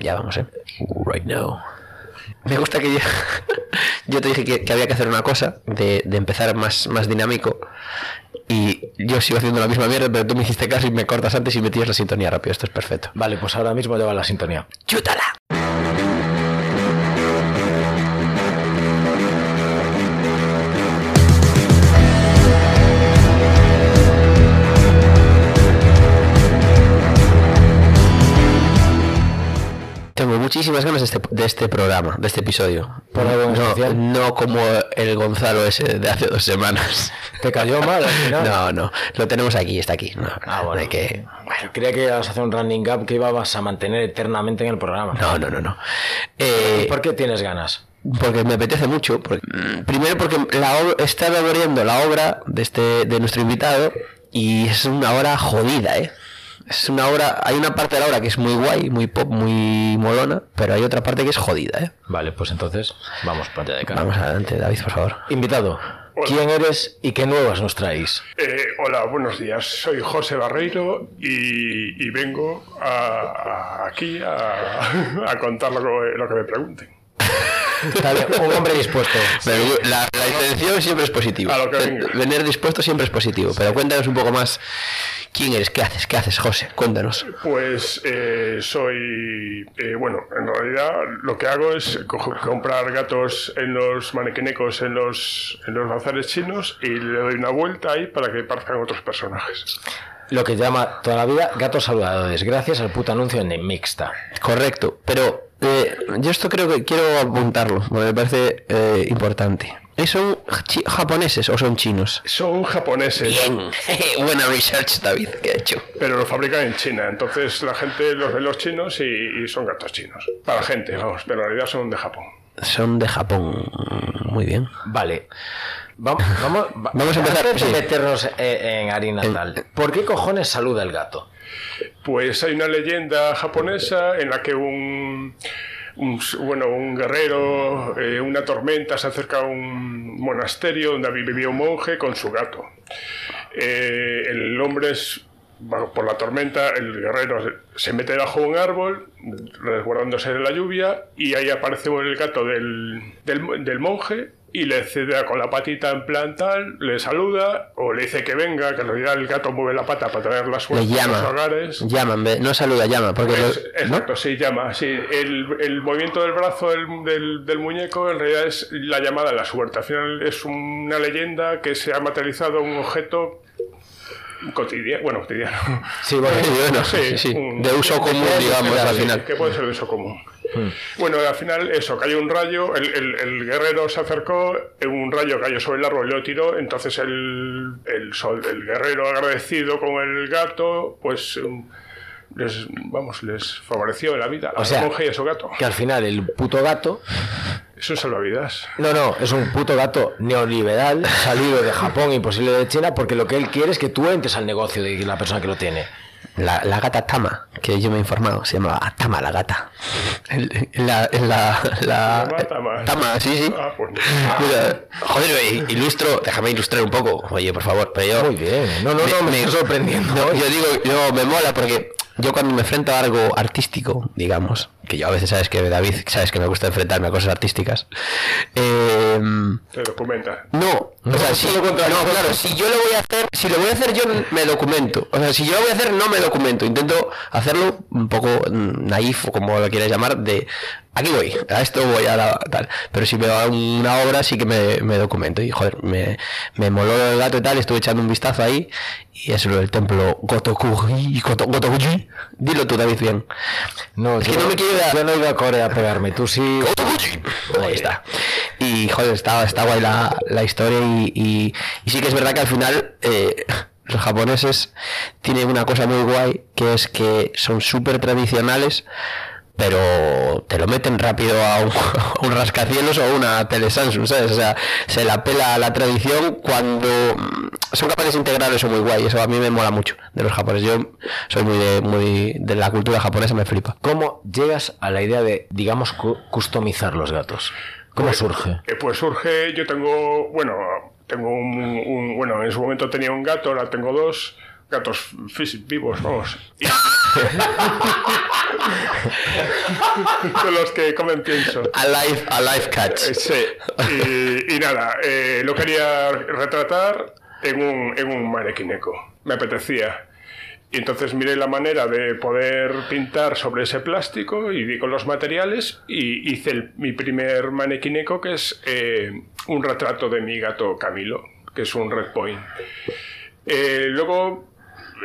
Ya vamos, ¿eh? Right now. Me gusta que yo, yo te dije que, que había que hacer una cosa, de, de empezar más, más dinámico. Y yo sigo haciendo la misma mierda, pero tú me hiciste caso y me cortas antes y metías la sintonía rápido. Esto es perfecto. Vale, pues ahora mismo lleva la sintonía. ¡Chútala! Muchísimas ganas de este, de este programa, de este episodio. ¿Por algo no, no como el Gonzalo ese de hace dos semanas. ¿Te cayó mal al final? No, no, lo tenemos aquí, está aquí. No, Ah, bueno. que, Bueno, creía que ibas a hacer un running gap que ibas a mantener eternamente en el programa. no, no, no, no. Eh, ¿Por qué tienes ganas? porque me apetece mucho. porque- primero porque la estaba abriendo la obra de este de nuestro invitado y es una obra jodida, ¿eh? Es una obra, hay una parte de la obra que es muy guay, muy pop, muy molona, pero hay otra parte que es jodida, ¿eh? Vale, pues entonces vamos para de cara. Vamos adelante, David, por favor. Invitado, ¿quién eres y qué nuevas nos traéis? Eh, hola, buenos días. Soy José Barreiro y, y vengo a- a- aquí a, a contar lo que, lo que me pregunten. Está bien, un hombre dispuesto. Pero la, la intención siempre es positiva. Venir dispuesto siempre es positivo. Pero cuéntanos un poco más quién eres, qué haces, qué haces, José. Cuéntanos. Pues eh, soy, eh, bueno, en realidad lo que hago es co- comprar gatos en los manequinecos, en los, en los bazares chinos y le doy una vuelta ahí para que parezcan otros personajes. Lo que llama toda la vida gatos saludadores, gracias al puto anuncio en Mixta. Correcto, pero eh, yo esto creo que quiero apuntarlo, porque me parece eh, importante. ¿Eh, ¿Son chi- japoneses o son chinos? Son japoneses, Bien, buena research, David, que ha hecho. pero lo fabrican en China. Entonces la gente los ve los chinos y, y son gatos chinos. Para la gente, vamos, pero en realidad son de Japón. Son de Japón. Muy bien. Vale. Vamos, vamos, va- Vamos a empezar, Antes de sí. meternos eh, en harina tal. ¿Por qué cojones saluda el gato? Pues hay una leyenda japonesa en la que un, un- bueno, un guerrero, eh, una tormenta, se acerca a un monasterio donde vivía un monje con su gato. Eh, el hombre es, bueno, por la tormenta, el guerrero se- se mete bajo un árbol, resguardándose de la lluvia, y ahí aparece el gato del, del, del monje y le cede con la patita en plan tal, le saluda o le dice que venga, que en realidad el gato mueve la pata para traer la Le suerte a los hogares. Llama, no saluda, llama. Porque Es- los- ¿no? exacto, sí, llama. Sí. El, el movimiento del brazo del, del- del muñeco en realidad es la llamada a la suerte. Al final es una leyenda que se ha materializado un objeto cotidiano. Bueno, cotidiano. Sí, bueno, Sí, bueno, Sí, sí, sí. un- De uso común, digamos, al final. Que puede ser de uso común. Hmm. Bueno, al final eso, cayó un rayo, el, el- el guerrero se acercó, un rayo cayó sobre el árbol y lo tiró, entonces el, el, sol- el guerrero agradecido con el gato, pues um, les, vamos, les favoreció la vida a O sea, la monja y a su gato. que al final el puto gato. Es un salvavidas. No, no, es un puto gato neoliberal salido de Japón, imposible de China, porque lo que él quiere es que tú entres al negocio de la persona que lo tiene. La, la gata Tama, que yo me he informado, se llamaba Tama la gata. La, la, la- Tama. Tama, sí, sí. Ah, pues, Mira, joder, eh, ilustro, déjame ilustrar un poco, oye, por favor, pero yo... Muy bien. No, no, no, me, está sorprendiendo. No, yo digo, yo me mola porque yo cuando me enfrento a algo artístico, digamos, que yo a veces sabes que David, sabes que me gusta enfrentarme a cosas artísticas, eh, te documenta. no, o sea, si, no, claro, si yo lo voy a hacer, si lo voy a hacer yo me documento. O sea, si yo lo voy a hacer no me documento. Intento hacerlo un poco naif o como lo quieras llamar, de aquí voy, a esto voy a la, tal. Pero si veo una obra sí que me, me documento. Y joder, me, me moló el gato y tal, estuve echando un vistazo ahí. Y es lo del templo Gotokuji, Goto- Gotokuji. Dilo tú, David, bien. No, Es yo, que no me quiero yo no iba a Corea a pegarme, tú sí. Ahí está. Y joder, está, está guay la, la historia y, y- y sí que es verdad que al final eh, los japoneses tienen una cosa muy guay que es que son súper tradicionales pero te lo meten rápido a un, a un rascacielos o a una tele Samsung, ¿sabes? O sea, se la pela a la tradición cuando mm, son capaces de integrar eso muy guay. Eso a mí me mola mucho de los japoneses. Yo soy muy de, muy de la cultura japonesa, me flipa. ¿Cómo llegas a la idea de, digamos, cu- customizar los gatos? ¿Cómo surge? Eh, pues surge, yo tengo, bueno, tengo un, un- bueno, en su momento tenía un gato, ahora tengo dos gatos vivos, vamos. Y, de los que comen pienso. Alive, alive catch. Eh, Sí, y, y nada, eh, lo quería retratar en un, en un manequineco. Me apetecía. Y entonces miré la manera de poder pintar sobre ese plástico y di con los materiales y hice el- mi primer manequineco que es eh, un retrato de mi gato Camilo, que es un Red Point. Eh, luego,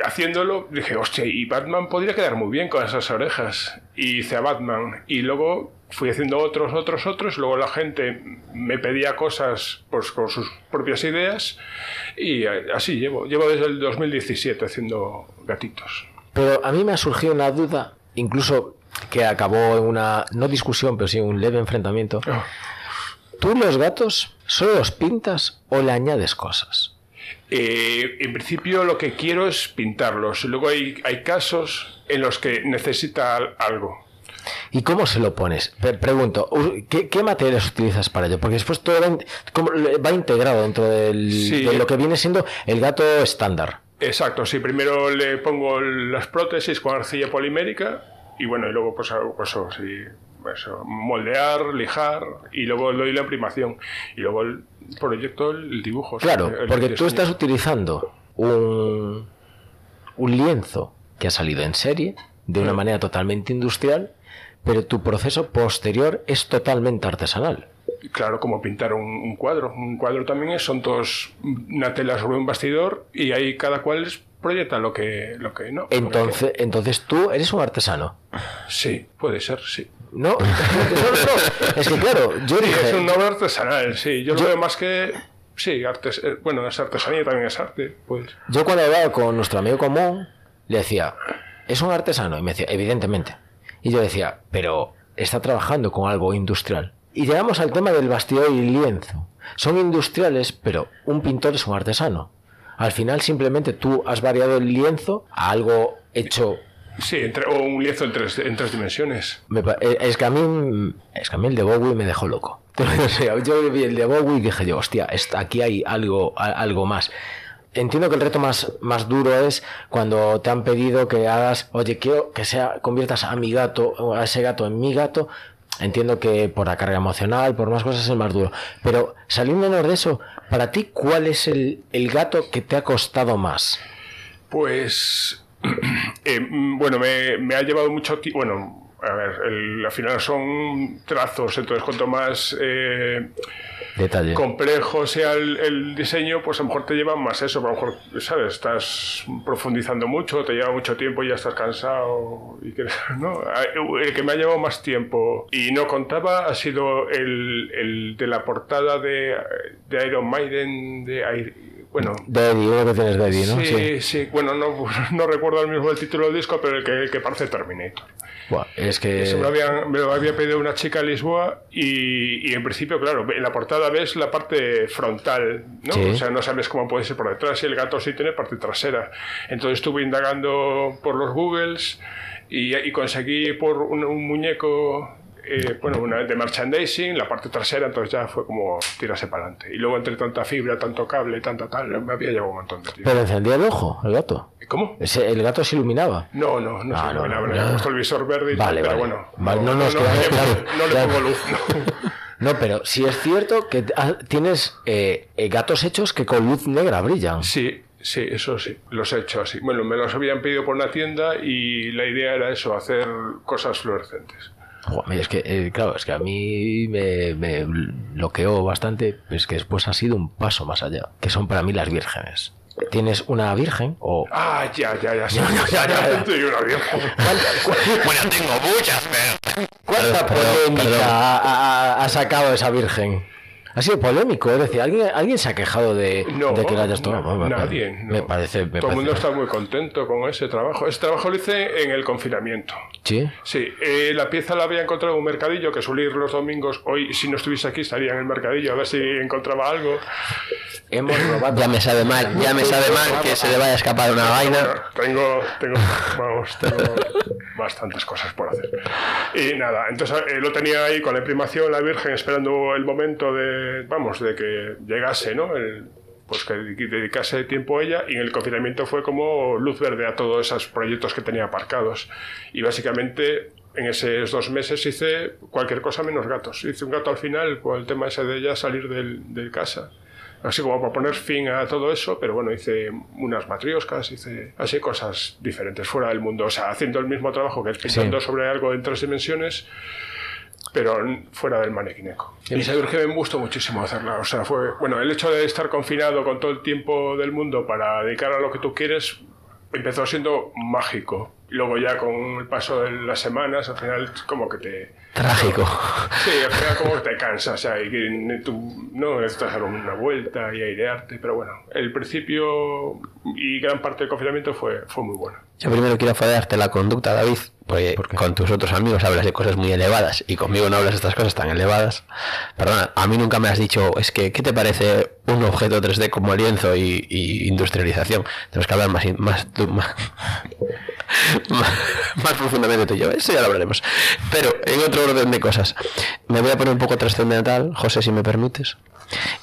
haciéndolo, dije, hostia, y Batman podría quedar muy bien con esas orejas. Y hice a Batman. Y luego fui haciendo otros, otros, otros. Luego la gente me pedía cosas pues, con sus propias ideas. Y así llevo. Llevo desde el 2017 haciendo gatitos. Pero a mí me ha surgido una duda, incluso que acabó en una, no discusión, pero sí un leve enfrentamiento. ¿Tú los gatos solo los pintas o le añades cosas? Eh, en principio lo que quiero es pintarlos. Luego hay, hay casos en los que necesita al- algo. ¿Y cómo se lo pones? Pre- pregunto, ¿qué, qué materiales utilizas para ello? Porque después todo va, integrado dentro del- Sí. de lo que viene siendo el gato estándar. Exacto, sí, primero le pongo las prótesis con arcilla polimérica y bueno, y luego pues pues, sí, eso, moldear, lijar y luego doy la imprimación y luego el proyecto el dibujo. Claro, el porque tú estás utilizando un, un lienzo que ha salido en serie de una Sí. manera totalmente industrial, pero tu proceso posterior es totalmente artesanal. Claro, como pintar un, un cuadro. Un cuadro también es, son todos una tela sobre un bastidor y ahí cada cual proyecta lo que, lo que no. lo que Entonces, entonces tú eres un artesano. Sí, puede ser, sí. No, no, no, no. es que claro, yo Sí, dije, es un obra artesanal, sí. Yo, lo veo más que... Sí, artes, eh, bueno, es artesanía también es arte, pues. Yo cuando hablaba con nuestro amigo común, le decía, ¿es un artesano? Y me decía, evidentemente. Y yo decía, pero está trabajando con algo industrial. Y llegamos al tema del bastidor y lienzo. Son industriales, pero un pintor es un artesano. Al final simplemente tú has variado el lienzo a algo hecho... Sí, entre, o un lienzo en tres, en tres dimensiones. eh, es, que a mí, es que a mí el de Bowie me dejó loco. Yo vi el de Bowie y dije yo, hostia, aquí hay algo, algo más. Entiendo que el reto más, más duro es cuando te han pedido que hagas, oye, quiero que sea, conviertas a mi gato, a ese gato en mi gato. Entiendo que por la carga emocional, por más cosas es el más duro. Pero saliéndonos de eso, para ti, ¿cuál es el, el gato que te ha costado más? Pues, eh, mm, bueno, me, me ha llevado mucho tiempo. Bueno, a ver, el- al final son trazos, entonces cuanto más eh, Detalle. complejo sea el, el diseño, pues a lo mejor te lleva más eso. A lo mejor, ¿sabes? Estás profundizando mucho, te lleva mucho tiempo y ya estás cansado. Y que, ¿no? El que me ha llevado más tiempo y no contaba ha sido el, el de la portada de, de Iron Maiden, de bueno, uno que tienes de Eddie, ¿no? Sí, sí, bueno, no, no recuerdo el mismo el título del disco, pero el que, el que parece Terminator. Buah, es que... Eso me, lo habían- me lo había pedido una chica en Lisboa y, y en principio, claro, en la portada ves la parte frontal, ¿no? Sí. O sea, no sabes cómo puede ser por detrás y el gato sí tiene parte trasera. Entonces estuve indagando por los Googles y, y conseguí por un, un muñeco, eh, bueno, una de merchandising, la parte trasera, entonces ya fue como tirarse para adelante. Y luego entre tanta fibra, tanto cable, tanta tal, me había llevado un montón de tiempo. Pero encendía el ojo, el gato. ¿Cómo? El gato se iluminaba. No, no, no Ah, se no, iluminaba, no, no. puesto el visor verde y Vale, tal, pero vale. bueno. No, no, le pongo luz. no. No, pero sí es cierto que ah, tienes eh, eh, gatos hechos que con luz negra brillan. Sí, sí, eso sí, los he hecho así. Bueno, me los habían pedido por una tienda y la idea era eso, hacer cosas fluorescentes. Joder, es que, eh, claro, es que a mí me, me bloqueó bastante, es que después ha sido un paso más allá, que son para mí las vírgenes. Tienes una virgen o... Ah, ya, ya, ya, sí, ya, ya, ya. Una vieja. Bueno, tengo muchas, pero... ¿Cuánta polémica perdón. ha, ha- ha sacado esa virgen? Ha sido polémico, es decir, ¿alguien, alguien se ha quejado de, No, de que la hayas no, tomado? Me- nadie. Me no. parece... Me Todo el mundo está muy contento con ese trabajo. Ese trabajo lo hice en el confinamiento. ¿Sí? Sí, eh, la pieza la había encontrado en un mercadillo que suele ir los domingos. Hoy, si no estuviese aquí, estaría en el mercadillo a ver si encontraba algo. Hemos robado... Ya me sabe mal, ya me sabe mal que se le vaya a escapar una vaina. Tengo, tengo, vamos, tengo bastantes cosas por hacer. Y nada, entonces eh, lo tenía ahí con la imprimación, la Virgen, esperando el momento de, vamos, de que llegase, ¿no? El, pues que dedicase tiempo a ella y en el confinamiento fue como luz verde a todos esos proyectos que tenía aparcados. Y básicamente en esos dos meses hice cualquier cosa menos gatos. Hice un gato al final con el tema ese de ya salir del, de casa. Así como para poner fin a todo eso, pero bueno, hice unas matrioscas, hice así cosas diferentes fuera del mundo. O sea, haciendo el mismo trabajo que pintando sobre algo en tres dimensiones, pero fuera del manequineco. Y seguro que me gustó muchísimo hacerla. O sea, fue, bueno, el hecho de estar confinado con todo el tiempo del mundo para dedicar a lo que tú quieres empezó siendo mágico. Luego ya con el paso de las semanas, al final como que te... Trágico. Sí, al final como que te cansas, o sea, y que tú no necesitas dar una vuelta y airearte, pero bueno, el principio y gran parte del confinamiento fue, fue muy bueno. Yo primero quiero fallarte la conducta, David, porque con tus otros amigos hablas de cosas muy elevadas y conmigo no hablas de estas cosas tan elevadas. Perdona, a mí nunca me has dicho, es que, ¿qué te parece un objeto 3D como lienzo y, industrialización? Tenemos que hablar más, más, más, profundamente tú y yo, eso ya lo hablaremos. Pero en otro orden de cosas, me voy a poner un poco trascendental, José, si me permites.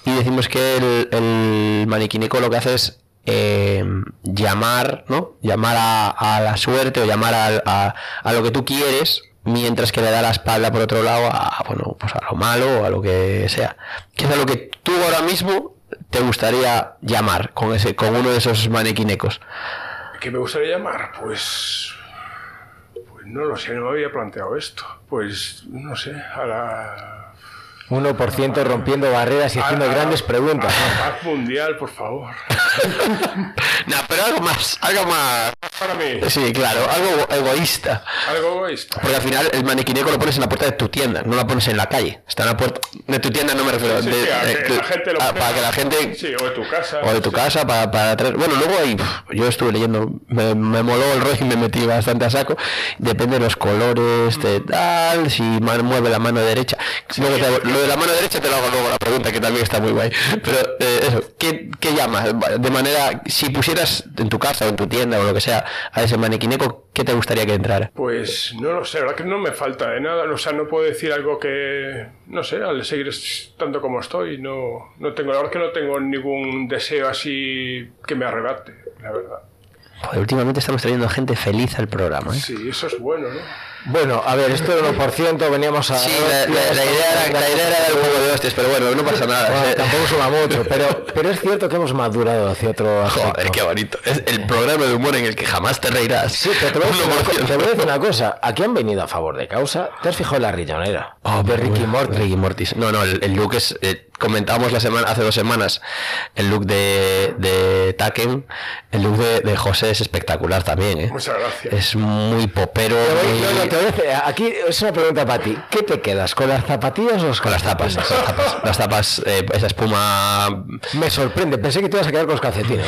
Y decimos que el, el maniquínico lo que hace es eh, llamar, ¿no? Llamar a, la suerte o llamar a, a, lo que tú quieres, mientras que le da la espalda por otro lado a, bueno, pues a lo malo o a lo que sea. ¿Qué es a lo que tú ahora mismo te gustaría llamar con ese, con uno de esos manequinecos? ¿Qué me gustaría llamar? Pues. Pues no lo sé, no me había planteado esto. Pues no sé, a la 1% rompiendo barreras y haciendo grandes preguntas. Paz mundial, por favor. no, pero algo más, algo más. Para mí. Sí, claro, algo egoísta. Algo egoísta. Porque al final el maniquineco lo pones en la puerta de tu tienda, no la pones en la calle. Está en la puerta de tu tienda, no me refiero. Sí, de, que la gente lo para que la gente. Sí, o de tu casa. O de tu casa, para, para traer. Bueno, luego ahí, yo estuve leyendo, me, me, moló el rollo y me metí bastante a saco. Depende de los colores, de tal, si mueve la mano derecha. Luego lo de la mano derecha te lo hago luego la pregunta, que también está muy guay. Pero eh, eso, ¿qué, ¿qué llamas? De manera, si pusieras en tu casa o en tu tienda o lo que sea a ese maniquineco, ¿qué te gustaría que entrara? Pues no lo sé, la verdad que no me falta de nada. O sea, no puedo decir algo que, no sé, al seguir tanto como estoy, no, no tengo, la verdad que no tengo ningún deseo así que me arrebate, la verdad. últimamente estamos trayendo gente feliz al programa. ¿eh? Sí, eso es bueno, ¿no? Bueno, a ver, esto del 1% veníamos a... Sí, la, idea, era, la idea era dar un poco de hostias, pero bueno, no pasa nada. tampoco suma mucho, pero, pero es cierto que hemos madurado hacia otro Joder, qué bonito. Es el programa de humor en el que jamás te reirás. Sí, pero te voy, a decir una cosa. Aquí han venido a favor de causa. ¿Te has fijado en la riñonera? Oh, de Ricky Morty. Ricky Mortis. No, no, el, look es... Eh, comentábamos la semana, hace dos semanas el look de, de Taken. El look de, José es espectacular también, ¿eh? Muchas gracias. Es muy popero. aquí es una pregunta para ti. ¿Qué te quedas? ¿Con las zapatillas o con las tapas? Las tapas, las tapas eh, esa espuma. Me sorprende, pensé que te ibas a quedar con los calcetines.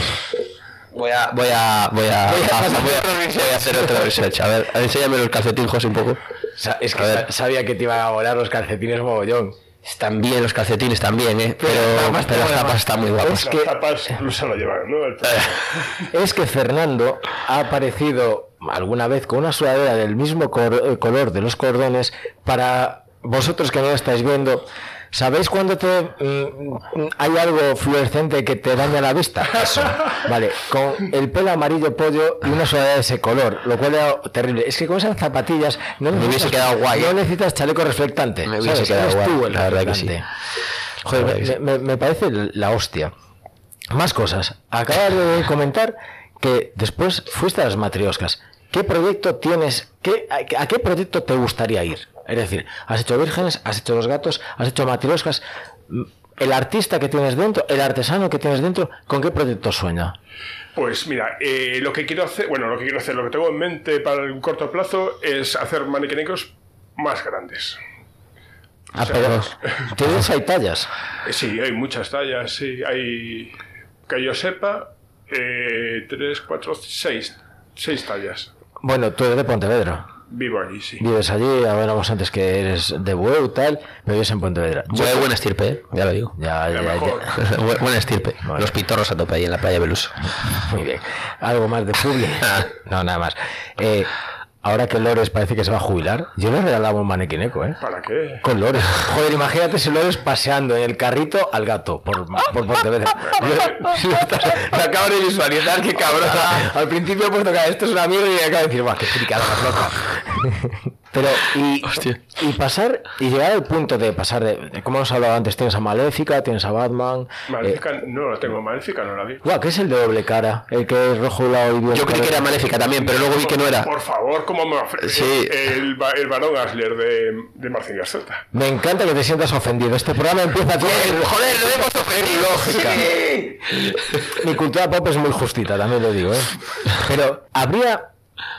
Voy a, voy a, voy a, voy a, hacer otra research. A ver, enséñame los calcetines, José, un poco. es que sabía que te iban a volar los calcetines mogollón. Están bien los calcetines también, ¿eh? Pero, las tapas están muy guapas. Es que, las tapas incluso lo llevan, ¿no? es que Fernando ha aparecido alguna vez con una sudadera del mismo eh, color de los cordones para vosotros que no lo estáis viendo. ¿Sabéis cuando te mm, hay algo fluorescente que te daña la vista? Eso. Vale, con el pelo amarillo pollo y una sudadera de ese color, lo cual era terrible. Es que con esas zapatillas no me hubiese quedado guay. No necesitas chaleco reflectante. Me hubiese quedado guay. Tú el la verdad que sí. Joder, me, me, parece la hostia. Más cosas. Acabas de comentar que después fuiste a las matrioscas. ¿Qué proyecto tienes? Qué, a, qué proyecto te gustaría ir? Es decir, has hecho vírgenes, has hecho los gatos, has hecho matrioscas. El artista que tienes dentro, el artesano que tienes dentro, ¿con qué proyecto sueña? Pues mira, eh, lo que quiero hacer, bueno, lo que quiero hacer, lo que tengo en mente para un corto plazo es hacer maniquenicos más grandes. Ah, pero ¿tienes hay tallas? Eh, sí, hay muchas tallas, sí. Hay, que yo sepa, eh, tres, cuatro, seis, seis tallas. Bueno, tú eres de Pontevedra. Vivo allí, sí. Vives allí, hablábamos antes que eres de Bueu, tal, pero vives en Pontevedra. Yo de buena estirpe, ¿eh? ya lo digo. Ya, ya, ya. buena estirpe. Los pitorros a tope ahí en la playa Beluso. Muy bien. ¿Algo más de público? no, nada más. Eh, ahora que Lores parece que se va a jubilar, yo le regalaba un manequineco, ¿eh? ¿Para qué? Con Lores. Joder, imagínate si Lores paseando en el carrito al gato por, por Pontevedra. Me acabo de visualizar, qué cabrón. Al principio he puesto que esto es una mierda y acabo de decir, guau, qué fricada más loca. Pero, y, pasar, y llegar al punto de pasar de, de- como hemos hablado antes, tienes a Maléfica, tienes a Batman. Maléfica, no la tengo, Maléfica no la vi. Guau, ¿qué es el de doble cara? El que es rojo lado y Yo creí que era maléfica también, pero luego vi que no era. Por favor, ¿cómo me ofre- Sí. El, va- el varón Asler de, de Marcin Garzeta. Me encanta que te sientas ofendido. Este programa empieza con Joder, lo hemos ofendido. Mi cultura pop es muy justita, también lo digo, ¿eh? Pero habría.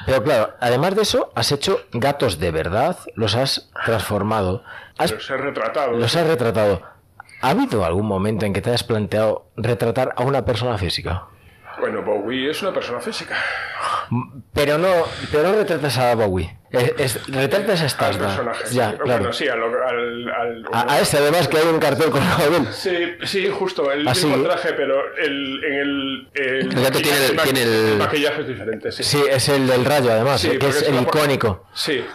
Pero claro, además de eso, has hecho gatos de verdad, los has transformado, has- Los he retratado. los has retratado. ¿Ha habido algún momento en que te hayas planteado retratar a una persona física? Bueno, Bowie es una persona física. Pero no, pero no retratas a Bowie. Es, es- retratas a Al Stasda. personaje. Ya, sí. claro. Bueno, sí, al. al, al- A, a ese además que hay un cartel con él. Sí, sí, justo, el Ah, mismo traje, pero el, en el, el, El gato tiene el- ma- tiene el- maquillaje es diferente, sí. Sí, es el del rayo además, Sí, que es el icónico. Sí,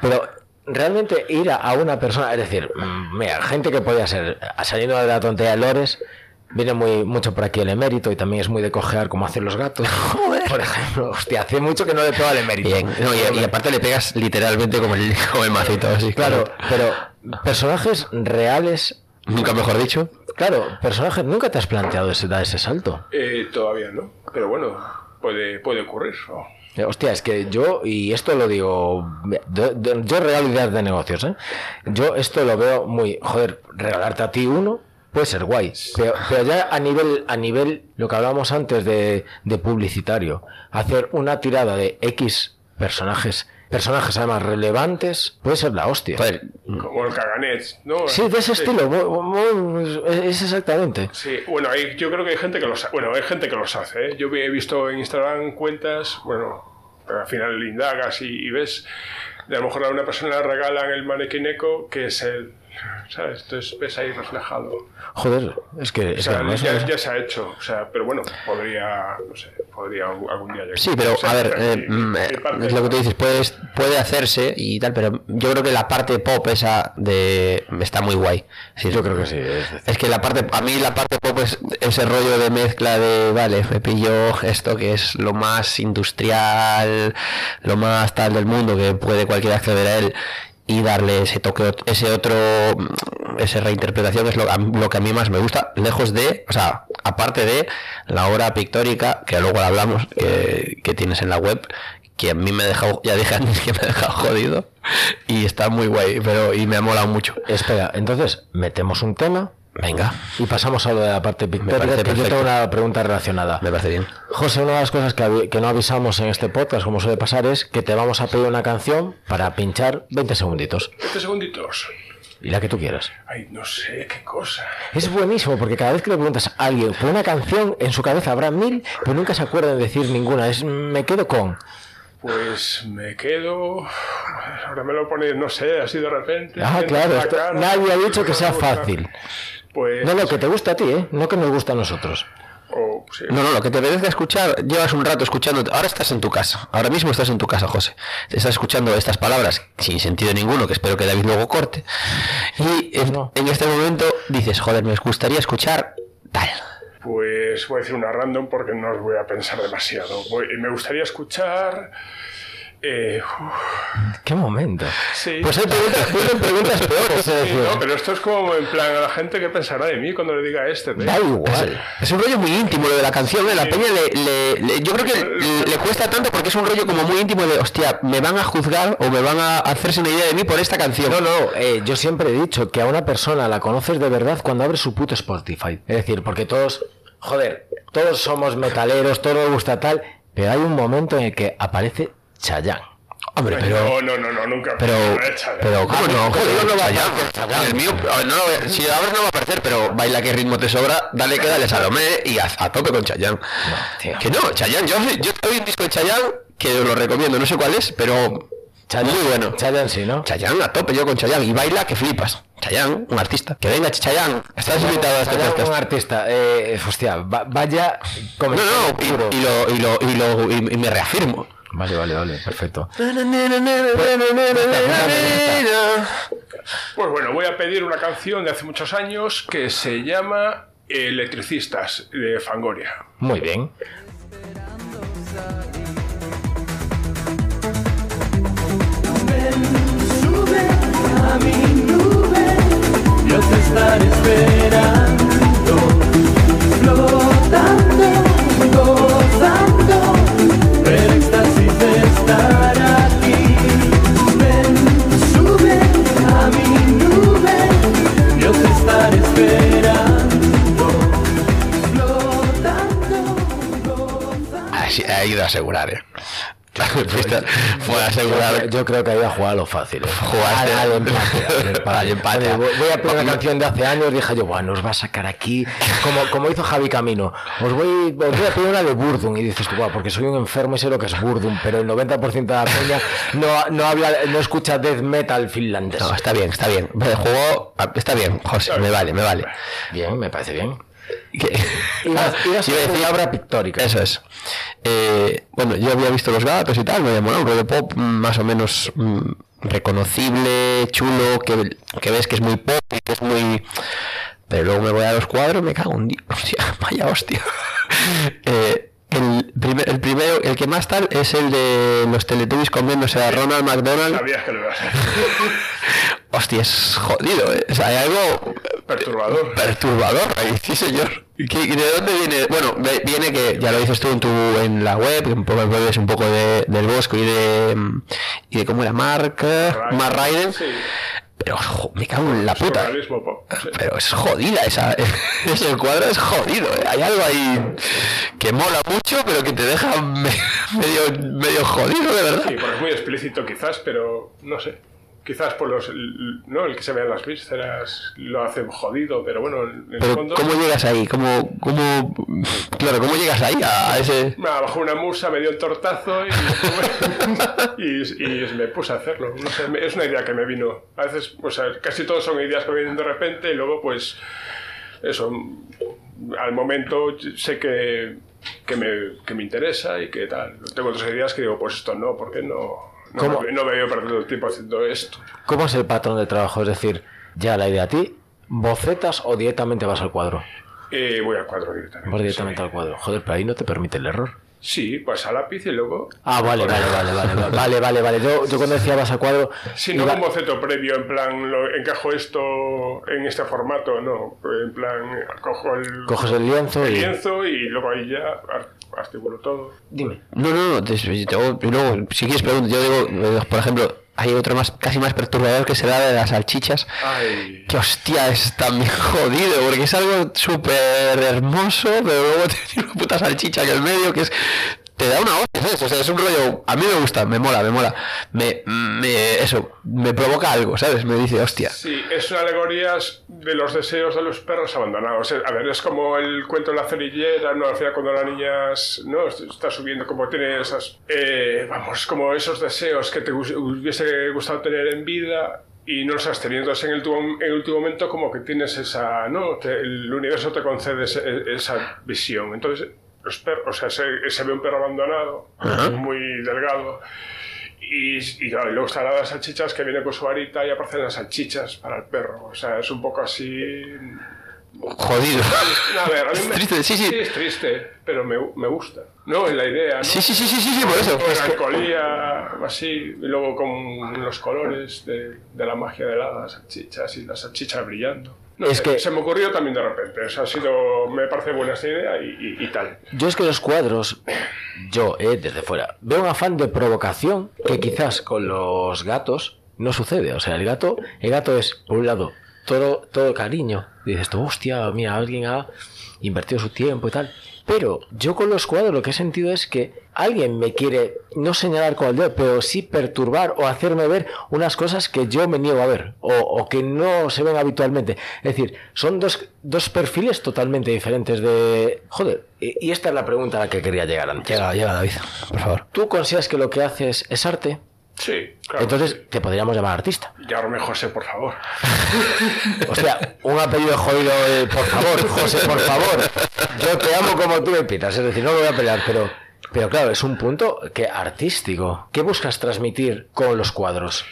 Pero realmente ir a, a una persona, es decir, mm, mira, gente que podía ser, saliendo de la tontería de Lores, viene muy mucho por aquí el emérito y también es muy de cojear como hacen los gatos. Por ejemplo, hostia, hace mucho que no le pego al emérito. Bien, no, y, y aparte le pegas literalmente como el, como el macito, así. Claro, pero personajes reales, Nunca mejor dicho. claro, personajes, nunca te has planteado ese, dar ese salto. eh, todavía no, pero bueno, puede, puede ocurrir. ¿no? Eh, Hostia, es que yo, y esto lo digo, yo, yo- ideas de negocios, ¿eh? Yo esto lo veo muy, joder, regalarte a ti uno puede ser guay, pero, pero ya a nivel, a nivel, lo que hablábamos antes de, de publicitario, hacer una tirada de X personajes, personajes además relevantes, puede ser la hostia. Joder, Como el Caganet, ¿no? Sí, de ese estilo, es exactamente. Sí, bueno, hay, yo creo que hay gente que los, bueno, hay gente que los hace. ¿eh? Yo he visto en Instagram cuentas, bueno, pero al final indagas y, y ves, de a lo mejor a una persona le regalan el manequineco que es el, ¿sabes? Entonces ves ahí reflejado. Joder, es que, es sea, ya, ya se ha hecho, o sea, pero bueno, podría, no sé, podría algún día llegar. Sí, pero O sea, a ver, eh, mm, parte- es lo que tú dices, puedes, puede hacerse y tal, pero yo creo que la parte pop esa de está muy guay. Decir, Yo creo que sí, es que la parte, a mí la parte pop es ese rollo de mezcla de, vale, me pillo esto que es lo más industrial, lo más tal del mundo, que puede cualquiera acceder a él y darle ese toque, ese otro, esa reinterpretación es lo, lo que a mí más me gusta, lejos de, o sea, aparte de la obra pictórica, que luego la hablamos, que, que tienes en la web, que a mí me ha dejado, ya dije antes que me ha dejado jodido, y está muy guay, pero, y me ha molado mucho. Espera, entonces, metemos un tema Venga, y pasamos a lo de la parte pictórica, parece que yo tengo una pregunta relacionada. me parece bien. José, una de las cosas que, no avisamos en este podcast, como suele pasar, es que te vamos a pedir una canción para pinchar 20 segunditos. 20 segunditos. Y la que tú quieras. Ay, no sé qué cosa. Es buenísimo porque cada vez que le preguntas a alguien por una canción, en su cabeza habrá mil, pero nunca se acuerdan de decir ninguna. Es me quedo con. Pues me quedo. Ahora me lo pones, no sé, así de repente. Ah, claro, la esto- cara, nadie ha dicho que sea me gusta. Pues. No, no, que te gusta a ti, ¿eh? No que nos gusta a nosotros. o, sí. No, no, lo que te apetezca escuchar, llevas un rato escuchando. Ahora estás en tu casa. Ahora mismo estás en tu casa, José. Estás escuchando estas palabras sin sentido ninguno, que espero que David luego corte. Y en, No. en este momento dices, joder, me gustaría escuchar tal. Pues voy a decir una random porque no os voy a pensar demasiado. Voy- me gustaría escuchar. Eh, ¿Qué momento? sí. Pues hay preguntas, preguntas peores, es Sí, decir, no, pero esto es como en plan a la gente que pensará de mí cuando le diga este. ¿eh? Da igual. Es un rollo muy íntimo lo de la canción, ¿eh? La peña le, le- le- Yo creo que le, le cuesta tanto porque es un rollo como muy íntimo de, hostia, me van a juzgar o me van a hacerse una idea de mí por esta canción. No, no, eh, yo siempre he dicho que a una persona la conoces de verdad cuando abre su puto Spotify. Es decir, porque todos, joder, todos somos metaleros, todo nos gusta tal, pero hay un momento en el que aparece Chayanne. Hombre, pero... No, no, no, no, nunca. Pero, ¿eh? pero, ¿cómo no? pues Joder, no va a Chayanne. El mío, no lo a- si abres no va a aparecer, pero baila que ritmo te sobra, dale que dale Salomé y a, a tope con Chayanne. tío. Que no, Chayanne, yo, yo tengo un disco de Chayanne que os lo recomiendo, no sé cuál es, pero Chayanne, muy bueno. Chayanne sí, ¿no? Chayanne a tope yo con Chayanne y baila que flipas. Chayanne, un artista. Que venga Chayanne, estás invitado a este podcast. un artista, eh, hostia, va- vaya No, no, y, y lo, y, lo, y, lo, y, y me reafirmo. Vale, vale, vale, perfecto. Pues bueno, voy a pedir una canción de hace muchos años que se llama Electricistas de Fangoria. Muy bien. Sube a mi nube, yo te estaré esperando, flotando, Asegurar, eh. Fue asegurar. Yo creo que había jugado a lo fácil. ¿eh? Jugaste. al, empate. empate. Voy voy a poner una canción de hace años. Dije yo, bueno, os va a sacar aquí. Como, como hizo Javi Camino. Os voy, os voy a pedir una de Burdum. Y dices tú, "Buah, porque soy un enfermo y sé lo que es Burdum. Pero el 90% de la peña no, no, habla, no escucha death metal finlandés. No, está bien, está bien. Jugó. Está bien, José, me vale, me vale. Bien, me parece bien. Iba obra pictórica. Eso es. Eh, bueno, yo había visto los gatos y tal, me llamó un rollo pop más o menos mm, reconocible, chulo, que, que ves que es muy pop y que es muy... Pero luego me voy a los cuadros, me cago en Dios, hostia, vaya hostia. Eh, el, primer, el primero, el que más tal, es el de los Teletubbies comiéndose a Ronald McDonald. Sabías que lo ibas a hacer. Hostia, es jodido, ¿eh? O sea, hay algo Perturbador. perturbador ahí, sí señor. ¿Y ¿De dónde viene? Bueno, viene que, ya lo dices tú en tu en la web, un poco bebes un poco de, del Bosco y de mm, y de cómo era Mark, eh, Mark Ryder. Sí. Pero jo, me cago en la puta. Pero es jodida esa, ese cuadro es jodido. ¿eh? Hay algo ahí que mola mucho, pero que te deja me- medio, medio jodido, de verdad. Sí, porque es muy explícito quizás, pero no sé. Quizás por los, no, el que se vean las vísceras lo hace jodido, pero bueno, en el Pero fondo... ¿cómo llegas ahí? ¿Cómo, cómo, claro, ¿cómo llegas ahí a, ese...? Me bajó una musa, me dio un tortazo y, y, y me puse a hacerlo. No sé, es una idea que me vino. A veces, o sea, casi todos son ideas que me vienen de repente y luego, pues, eso, al momento sé que, que, me, que me interesa y que tal. Tengo otras ideas que digo, pues esto no, porque no, no, no me veo perdiendo el tiempo haciendo esto. ¿Cómo es el patrón de trabajo? Es decir, ya la idea a ti, bocetas o directamente vas al cuadro. Y voy al cuadro directamente. Vas directamente sí. al cuadro. Joder, pero ahí no te permite el error. Sí, pues a lápiz y luego... Ah, vale, vale, vale, vale, vale, vale, vale, vale. Yo, yo cuando decía vas al cuadro, Si no iba- un boceto previo, en plan, lo, encajo esto en este formato, no. En plan, cojo el, coges el lienzo el y... lienzo y luego ahí ya todo. Dime. No, no, no, te- te- y luego, si quieres preguntar, yo digo, eh, por ejemplo, hay otro más, casi más perturbador que será de las salchichas. Ay, Que hostia, es también jodido, porque es algo súper hermoso, pero luego tiene una puta salchicha en el medio que es. Te da una hostia, ¿sabes? O sea, es un rollo. A mí me gusta, me mola, me mola. Me, me, eso, me provoca algo, ¿sabes? Me dice, hostia. sí, es una alegoría de los deseos de los perros abandonados. A ver, es como el cuento de la cerillera, ¿no? Al final cuando la niña ¿no? está subiendo, como tiene esas... eh, vamos, como esos deseos que te hubiese gustado tener en vida y no los has tenido. Entonces, en el, en último momento como que tienes esa... ¿no? Te- el universo te concede ese- esa visión. Entonces, los perros... O sea, se, se ve un perro abandonado, muy delgado. Y, y, claro, y luego están las salchichas que viene con su varita y aparecen las salchichas para el perro. O sea, es un poco así. Jodido. A ver, a mí Es me- triste, sí, sí. es triste, pero me, me gusta. No, es la idea. ¿no? Sí, sí, sí, sí, sí, sí, por eso. Con alcoholía, así, y luego con los colores de, de la magia de las salchichas y las salchichas brillando. No Es sé, que- se me ocurrió también de repente. O sea, ha sido, me parece buena esta idea y, y- y tal. Yo es que los cuadros, yo, eh, desde fuera, veo un afán de provocación que quizás con los gatos no sucede. O sea, el gato, el gato es, por un lado, todo, todo cariño. Dices tú, hostia, mira, alguien ha invertido su tiempo y tal. Pero yo con los cuadros lo que he sentido es que alguien me quiere no señalar con el dedo, pero sí perturbar o hacerme ver unas cosas que yo me niego a ver o, o que no se ven habitualmente. Es decir, son dos, dos perfiles totalmente diferentes de... Joder, y, y esta es la pregunta a la que quería llegar antes. Llega, llega David, por favor. ¿Tú consideras que lo que haces es arte? Sí, claro. Entonces te podríamos llamar artista. Llamarme José, por favor. O sea, un apellido jodido, eh, por favor, José, por favor. Yo te amo como tú me pitas, es decir, no me voy a pelear, pero Pero claro, es un punto que artístico. ¿Qué buscas transmitir con los cuadros?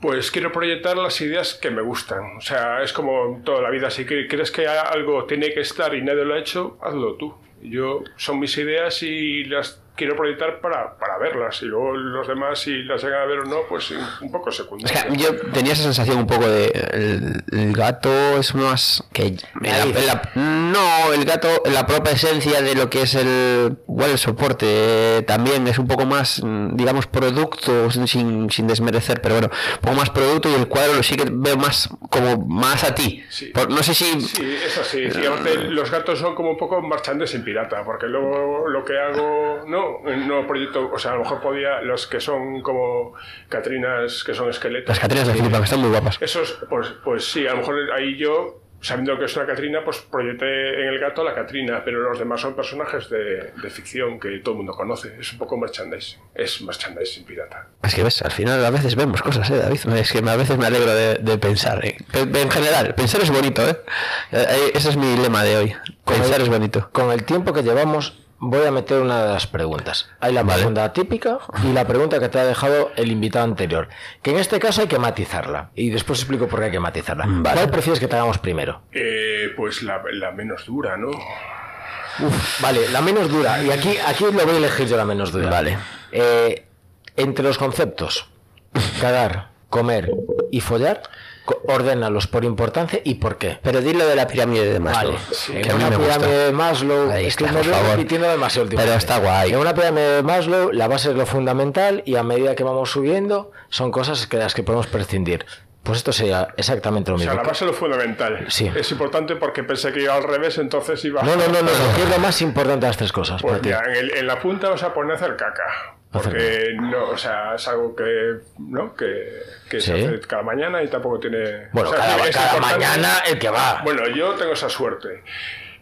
Pues quiero proyectar las ideas que me gustan. O sea, es como toda la vida. Si cre- crees que algo tiene que estar y nadie lo ha hecho, hazlo tú. Yo son mis ideas y las quiero proyectar para, para verlas. Y luego los demás, si las llegan a ver o no, pues un poco Es secundario. que yo tenía esa sensación un poco de. El, el gato es más. que la- la- No, el gato, la propia esencia de lo que es el. Igual el soporte eh, también es un poco más, mm, digamos, producto, sin, sin desmerecer, pero bueno, un poco más producto y el cuadro sí que veo más como más a ti. Sí. Por- no sé si. Sí, es así. Sí, aparte, los gatos son como un poco marchantes sin pirata, porque luego lo que hago, no, no proyecto, o sea, a lo mejor podía, los que son como Catrinas, que son esqueletos. Las Catrinas de flipa, que están muy guapas. Esos, pues, pues sí, a lo mejor ahí yo, sabiendo que es una Catrina, pues proyecté en el gato a la Catrina, pero los demás son personajes de, de ficción que todo el mundo conoce. Es un poco merchandising. Es merchandising pirata. Es que ves, al final a veces vemos cosas, ¿eh, David? Es que a veces me alegro de, de pensar. ¿eh? En general, pensar es bonito, ¿eh? Eh, Ese es mi lema de hoy. Pensar es bonito. Con el tiempo que llevamos, voy a meter una de las preguntas. Hay la pregunta típica y la pregunta que te ha dejado el invitado anterior. Que en este caso hay que matizarla. Y después explico por qué hay que matizarla. Vale. ¿Cuál prefieres que te hagamos primero? Eh, pues la, la menos dura, ¿no? Uf, vale, la menos dura. Y aquí, aquí lo voy a elegir yo la menos dura. Vale. Eh, entre los conceptos, cagar, comer y follar, ordénalos por importancia y por qué. Pero dilo de la pirámide de Maslow, Vale, que en a mí una me pirámide gusta. de Maslow, Ahí es que está, me voy repitiendo demasiado últimamente. Pero está guay. En una pirámide de Maslow, la base es lo fundamental y a medida que vamos subiendo, son cosas que las que podemos prescindir. Pues esto sería exactamente lo O sea, mismo. la base es lo fundamental. Sí. Es importante porque pensé que iba al revés, entonces iba... No, no, no, no, no, ¿qué es lo más importante de las tres cosas? Pues mira, en, el- en la punta vas a poner a hacer caca. Porque no, o sea, es algo que, ¿no? que, que se Sí. hace cada mañana y tampoco tiene. Bueno, o sea, cada, es cada mañana el que va. Bueno, yo tengo esa suerte.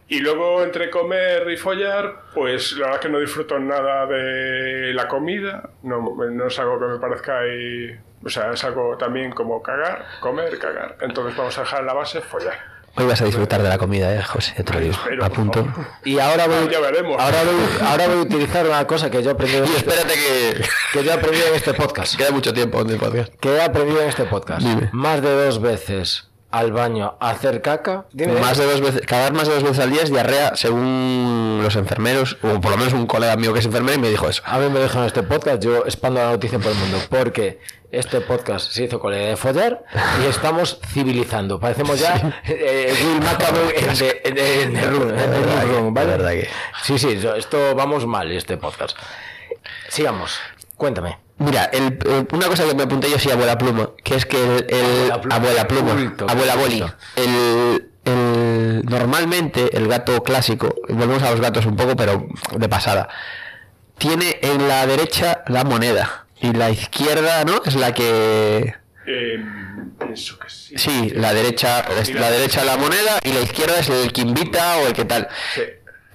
Y luego entre comer y follar, pues la verdad que no disfruto nada de la comida. No, no es algo que me parezca ahí. O sea, es algo también como cagar, comer, cagar. Entonces vamos a dejar la base follar. Hoy vas a disfrutar de la comida, ¿eh, José? Ya te lo digo. Espero, A punto. Y ahora voy, Ya veremos. Ahora voy, ahora voy a utilizar una cosa que yo he aprendido en Y este, espérate que que yo he aprendido en este podcast. queda mucho tiempo en el podcast. Que he aprendido en este podcast. Dime. Más de dos veces al baño a hacer caca. Dime, Más de dos veces, cagar más de dos veces al día es diarrea, según los enfermeros, o por lo menos un colega mío que es enfermero y me dijo eso. A mí me dejan este podcast, yo expando la noticia por el mundo, porque este podcast se hizo con la idea de follar y estamos civilizando. Parecemos ya eh, Sí, sí, esto vamos mal, este podcast. Sigamos, cuéntame. Mira, el- eh, una cosa que me apunté yo sí, abuela pluma, que es que el, el- Abuela pluma. abuela pluma, abuela boli, el, el- normalmente el gato clásico, volvemos a los gatos un poco, pero de pasada, tiene en la derecha la moneda y la izquierda, ¿no? Es la que Eh, pienso que sí. sí, la derecha es la derecha la moneda y la izquierda es el que invita o el que tal. Sí.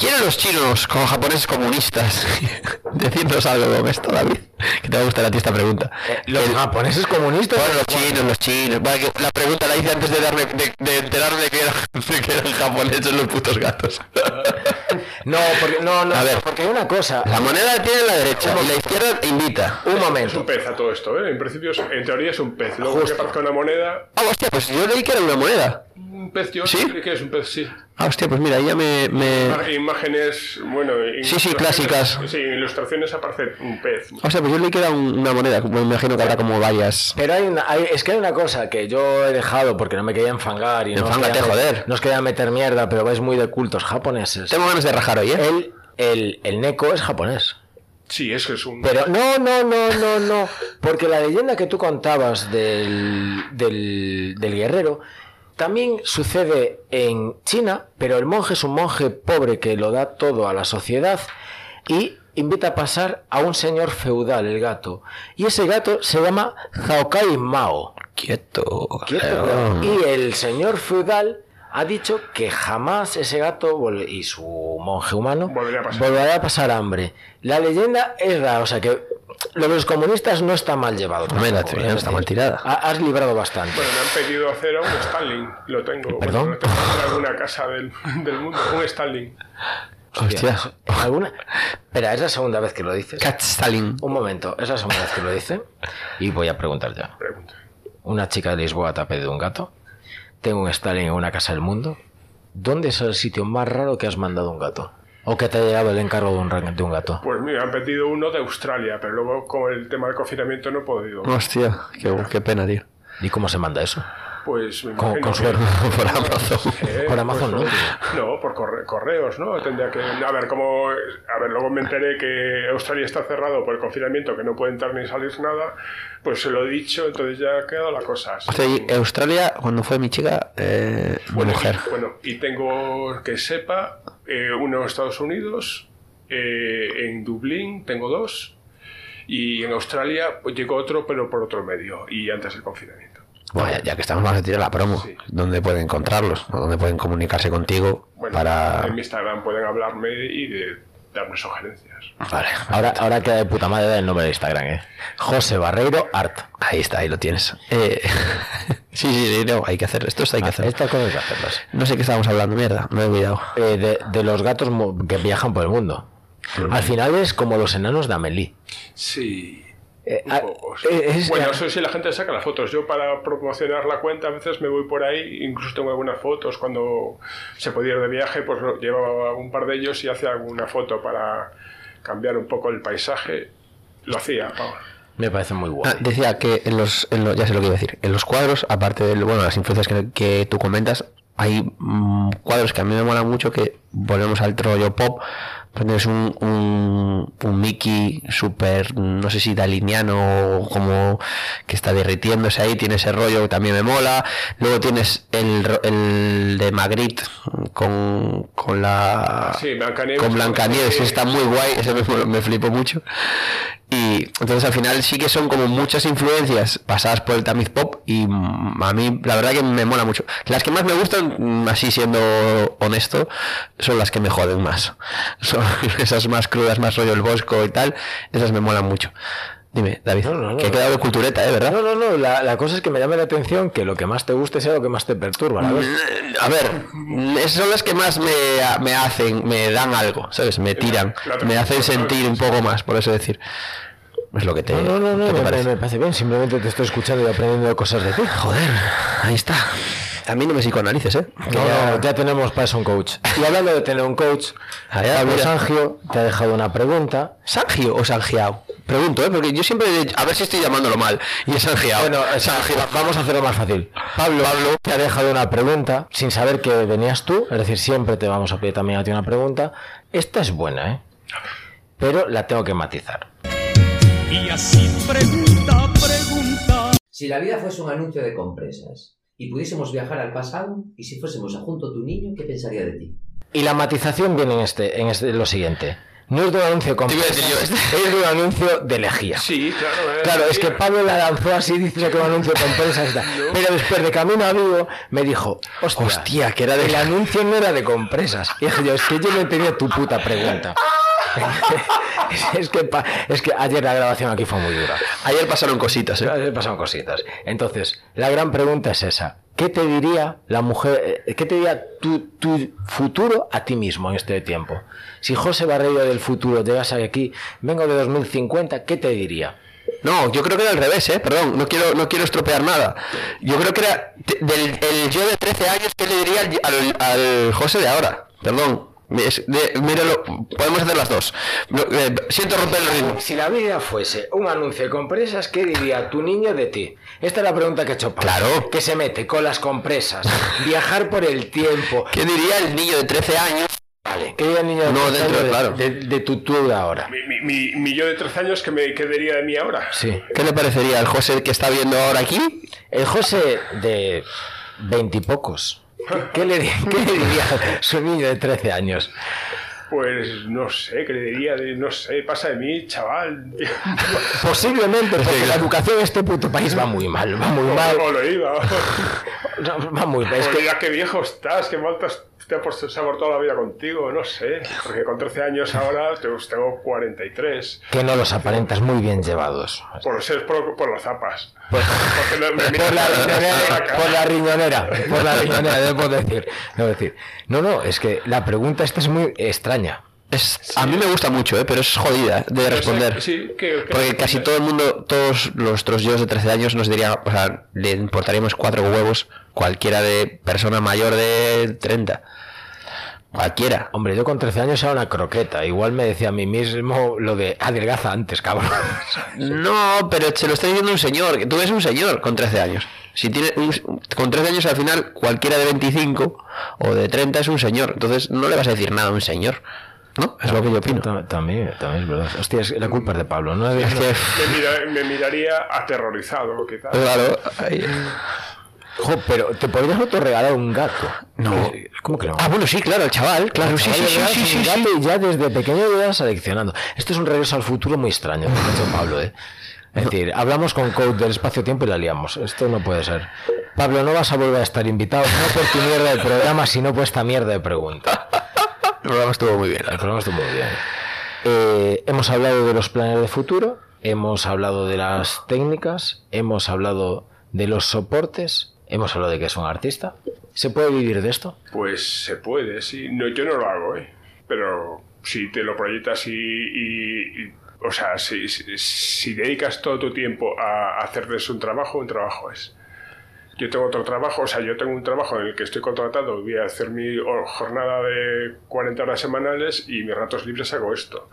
¿Quieren los chinos como japoneses comunistas decirnos algo con esto, David? Que te va a gustar a ti esta pregunta. ¿Los El- japoneses comunistas? bueno, los chinos, los chinos. Que la pregunta la hice antes de darme, de, de enterarme que, era- de que eran japoneses los putos gatos. No, porque, no, no, A ver. porque hay una cosa. La moneda la tiene en la derecha y la izquierda invita. Un Es un momento. pez a todo esto, ¿eh? En principio, en teoría es un pez. Luego que parezca una moneda, Ah, hostia, pues yo leí que era una moneda. un pez, yo ¿Sí? creo que es un pez, sí. Ah, hostia, pues mira, ya me... me... Imágenes, bueno... Sí, sí, ilustraciones- clásicas. Sí, ilustraciones aparece un pez. O sea, pues yo leí que era un- una moneda. Me imagino que habrá como varias... Pero hay una, hay- es que hay una cosa que yo he dejado porque no me quería enfangar y no met- joder. no os quería meter mierda, pero vais muy de cultos japoneses. Tengo ganas de rajar hoy, ¿eh? El, el, el neko es japonés. Sí, es que es un... Pero no, no, no, no, no. Porque la leyenda que tú contabas del, del, del guerrero también sucede en China, pero el monje es un monje pobre que lo da todo a la sociedad y invita a pasar a un señor feudal, el gato. Y ese gato se llama Zaokai Mao. Quieto. Quieto, pero- Y el señor feudal ha dicho que jamás ese gato y su monje humano Volverá a pasar. volverá a pasar hambre. La leyenda es rara, o sea que lo de los comunistas no está mal llevado. Hombre, la teoría no es está mal tirada. ha- Has librado bastante. Bueno, me han pedido hacer a un Stalin. Lo tengo. ¿Perdón? Bueno, lo tengo en alguna casa del, del mundo. Un Stalin. Hostia. ¿En alguna? Espera, es la segunda vez que lo dices. Cat Stalin. Un momento, es la segunda vez que lo dice. Y voy a preguntar ya. Pregunta. Una chica de Lisboa te ha pedido un gato. Tengo un Stalin en una casa del mundo. ¿Dónde es el sitio más raro que has mandado un gato? ¿O que te ha llegado el encargo de un, de un gato? Pues mira, han pedido uno de Australia, pero luego con el tema del confinamiento no he podido. Hostia, qué, qué pena, tío. ¿Y cómo se manda eso? Pues me Con, imagino con que- suerte. Por Amazon. Eh, Por Amazon, pues, ¿no? No, por corre- correos, ¿no? Tendría que. A ver, como. A ver, luego me enteré que Australia está cerrado por el confinamiento, que no puede entrar ni salir nada. Pues se lo he dicho, entonces ya ha quedado la cosa. y Australia, cuando fue mi chica, eh, Bueno, mujer. y- bueno, y tengo que sepa, eh, uno en Estados Unidos, eh, en Dublín tengo dos, y en Australia pues, llegó otro, pero por otro medio, y antes del confinamiento. Bueno, ya, ya que estamos, vamos a tirar la promo. Sí. ¿Dónde pueden encontrarlos? ¿O ¿Dónde pueden comunicarse contigo? Bueno, para. en mi Instagram pueden hablarme y de darme sugerencias. Vale, Ahora, ahora queda de puta madre el nombre de Instagram, ¿eh? José Barreiro Art. ahí está, ahí lo tienes. Eh, sí, sí, sí, no, hay que hacer esto, hay que hacer. Estas cosas hay que hacerlas. No sé qué estábamos hablando, mierda, no he olvidado. Eh, de, de los gatos que viajan por el mundo. Al final es como los enanos de Amélie. Sí. Eh, un ah, eh, es- bueno, eso sí, la gente saca las fotos. Yo para promocionar la cuenta a veces me voy por ahí, incluso tengo algunas fotos. Cuando se podía ir de viaje, pues llevaba un par de ellos y hacía alguna foto para cambiar un poco el paisaje. Lo hacía, vamos. Me parece muy Ah, guay. decía que en los, en lo- ya sé lo que iba a decir, en los cuadros, aparte de bueno, las influencias que, que tú comentas, hay mm, cuadros que a mí me molan mucho que volvemos al rollo pop. Tienes un, un, un Mickey súper, no sé si daliniano o como que está derritiéndose ahí, tiene ese rollo que también me mola. Luego tienes el, el de Magritte con, con la Sí, Blancanieves. con Blancanieves, está muy guay, ese me, me flipó mucho. Y entonces al final sí que son como muchas influencias pasadas por el tamiz pop y mm, a mí la verdad que me mola mucho. Las que más me gustan, mm, así siendo honesto, son las que me joden más. Son esas más crudas, más rollo el bosco y tal, esas me molan mucho. Dime, David, No, no, no. que he quedado de cultureta, ¿eh? ¿Verdad? No, no, no. La, la cosa es que me llame la atención que lo que más te guste sea lo que más te perturba. ¿sabes? A ver, esas son las que más me, me hacen, me dan algo, ¿sabes? Me tiran, me hacen sentir un poco más, por eso decir. Es lo que te, No, no, no, no, ¿qué te me, parece? me parece bien. Simplemente te estoy escuchando y aprendiendo cosas de ti. Joder, ahí está. A mí no me psicoanalices, ¿eh? No, ya- no, ya tenemos para eso un coach. Y hablando de tener un coach, Allá, Pablo mira. Sangio te ha dejado una pregunta. ¿Sangio o Sangiao? Pregunto, ¿eh? Porque yo siempre... A ver si estoy llamándolo mal. Y es Sangiao. Bueno, va- vamos a hacerlo más fácil. Pablo, te ha dejado una pregunta sin saber que venías tú, es decir, siempre te vamos a pedir también a ti una pregunta. Esta es buena, ¿eh? Pero la tengo que matizar. Y así pregunta, pregunta. Si la vida fuese un anuncio de compresas y pudiésemos viajar al pasado y si fuésemos a junto a tu niño, ¿qué pensaría de ti? Y la matización viene en este, en este, en lo siguiente. No es de un anuncio yo, este. es de un anuncio de lejía. Sí, claro. eh, Claro, es que. Pablo la lanzó así, dice que un anuncio con empresas y tal. Pero después de Camino a Vigo me dijo, hostia, Hostia, que era de- El anuncio no era de compresas. Y dije yo, es que yo no entendía tu puta pregunta. es, que, pa- es que ayer la grabación aquí fue muy dura. Ayer pasaron cositas, ¿eh? Ayer pasaron cositas. Entonces, la gran pregunta es esa. ¿Qué te diría la mujer, eh, qué te diría tu, tu futuro a ti mismo en este tiempo? Si José Barreiro del futuro llegase aquí, vengo de 2050, ¿qué te diría? No, yo creo que era al revés, ¿eh? Perdón, no quiero, no quiero estropear nada. Yo creo que era del el yo de 13 años que le diría al, al, al José de ahora. Perdón. Es- de- míralo, podemos hacer las dos. No, eh, siento romper el ritmo. Si la vida fuese un anuncio de compresas, ¿qué diría tu niño de ti? Esta es la pregunta que he hecho. Pablo. Claro. Que se mete con las compresas, viajar por el tiempo. ¿Qué diría el niño de 13 años? Vale. ¿Qué diría el niño de, No, 13 dentro, años de, claro. de, de tu tú de ahora? Mi, mi, mi, mi yo de 13 años que me quedaría de mí ahora. Sí. ¿Qué le parecería al José que está viendo ahora aquí? El José de veintipocos. ¿Qué, qué le, di- qué le diría su niño de 13 años? Pues no sé, que le diría, de, no sé, pasa de mí, chaval. Posiblemente, porque la educación en este puto país va muy mal, va muy mal. ¿Cómo lo iba? No, Va muy mal. Es que qué viejo estás, qué mal has te ha sabor toda la vida contigo, no sé. Porque con 13 años ahora pues, tengo 43. Que no los aparentas muy bien llevados. Por ser por, por las zapas. Pues, no- por la, riñonera, por la riñonera, por la riñonera, debo decir, debo decir. No, no, es que la pregunta esta es muy extraña. Es, a mí me gusta mucho, ¿eh? pero es jodida de responder. Sí, que, que- Porque casi todo el mundo, todos nuestros yo de 13 años nos diría, o sea, le importaríamos cuatro huevos cualquiera de persona mayor de 30. Cualquiera. Hombre, yo con 13 años era una croqueta. Igual me decía a mí mismo lo de adelgaza antes, cabrón. No, pero se lo está diciendo un señor, que tú eres un señor con 13 años. Si tiene un- con 13 años al final cualquiera de 25 o de 30 es un señor, entonces no le vas a decir nada a un señor. ¿No? Es lo que yo opino. Ta- También, también es verdad. Hostia, es- la culpa es de Pablo. No Es que, me, mira- me miraría aterrorizado, quizás. claro, ahí- Jo, pero te podrías autorregalar un gato. No. ¿Cómo que no? Ah, bueno, sí, claro, el chaval, claro, sí, sí, sí, sí, sí, un sí. gato y ya desde pequeño lo ibas seleccionando. Esto es un regreso al futuro muy extraño, que ha hecho Pablo, ¿eh? Es decir, hablamos con Code del espacio-tiempo y la liamos. Esto no puede ser. Pablo, no vas a volver a estar invitado, no por tu mierda de programa, sino por esta mierda de pregunta. El programa estuvo muy bien. El programa estuvo muy bien. Eh, hemos hablado de los planes de futuro, hemos hablado de las técnicas, hemos hablado de los soportes, hemos hablado de que es un artista. ¿Se puede vivir de esto? Pues se puede, sí. No, yo no lo hago, ¿eh? Pero si te lo proyectas y... y- y- o sea, si, si- si dedicas todo tu tiempo a hacer de eso un trabajo, un trabajo es. Yo tengo otro trabajo, o sea, yo tengo un trabajo en el que estoy contratado, voy a hacer mi jornada de 40 horas semanales y mis ratos libres hago esto.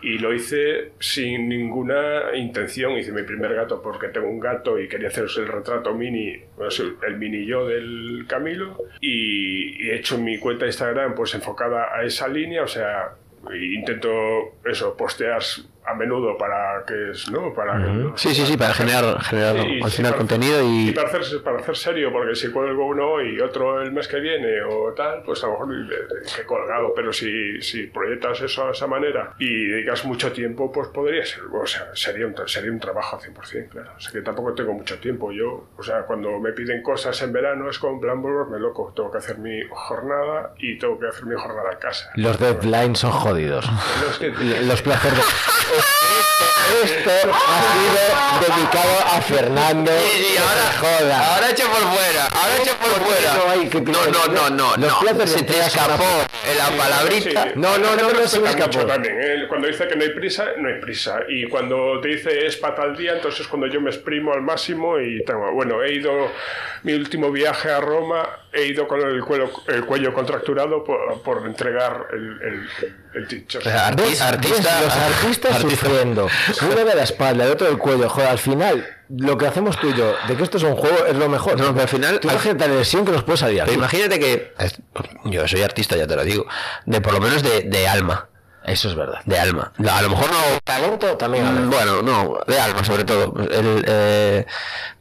Y lo hice sin ninguna intención, hice mi primer gato porque tengo un gato y quería haceros el retrato mini, el mini yo del Camilo, y he hecho mi cuenta de Instagram pues enfocada a esa línea, o sea, intento eso, postear a menudo para que es, ¿no? Para que- Sí, sí, sí, para generar, generar y- al final contenido y... para hacer, para hacer serio, porque si cuelgo uno y otro el mes que viene o tal, pues a lo mejor eh, que he colgado, pero si, si proyectas eso de esa manera y dedicas mucho tiempo, pues podría ser, o sea, sería un, sería un trabajo al 100%, claro. O sea, que tampoco tengo mucho tiempo. Yo, o sea, cuando me piden cosas en verano es con plan volverme loco. Tengo que hacer mi jornada y tengo que hacer mi jornada en casa. Los deadlines son jodidos. Que- Los placeres de... Esto, esto ha sido dedicado a Fernando. joda. ahora echa por fuera, ahora echa por no hay que- No, no, no, no, Los platos Se te escapó en la palabrita. sí. No, no, no, no se me escapó. también, ¿eh? Cuando dice que no hay prisa, no hay prisa. Y cuando te dice es para tal día, entonces es cuando yo me exprimo al máximo y tengo. Bueno, he ido. Mi último viaje a Roma, he ido con el cuello, el cuello contracturado por, por entregar el, el, el teacher. O sea, arti- ¿Ves? artista, ¿Ves? Los artistas artista- sufriendo. Uno de la espalda, el otro del cuello. Joder, al final, lo que hacemos tú y yo, de que esto es un juego, es lo mejor. No, pero al final- Tú imagínate la lesión que nos puede salir. Pero imagínate que yo soy artista, ya te lo digo, de por lo menos de, de alma, Eso es verdad. de alma. A lo mejor no Talento también. Mm. Bueno, no, de alma sobre todo. El, eh,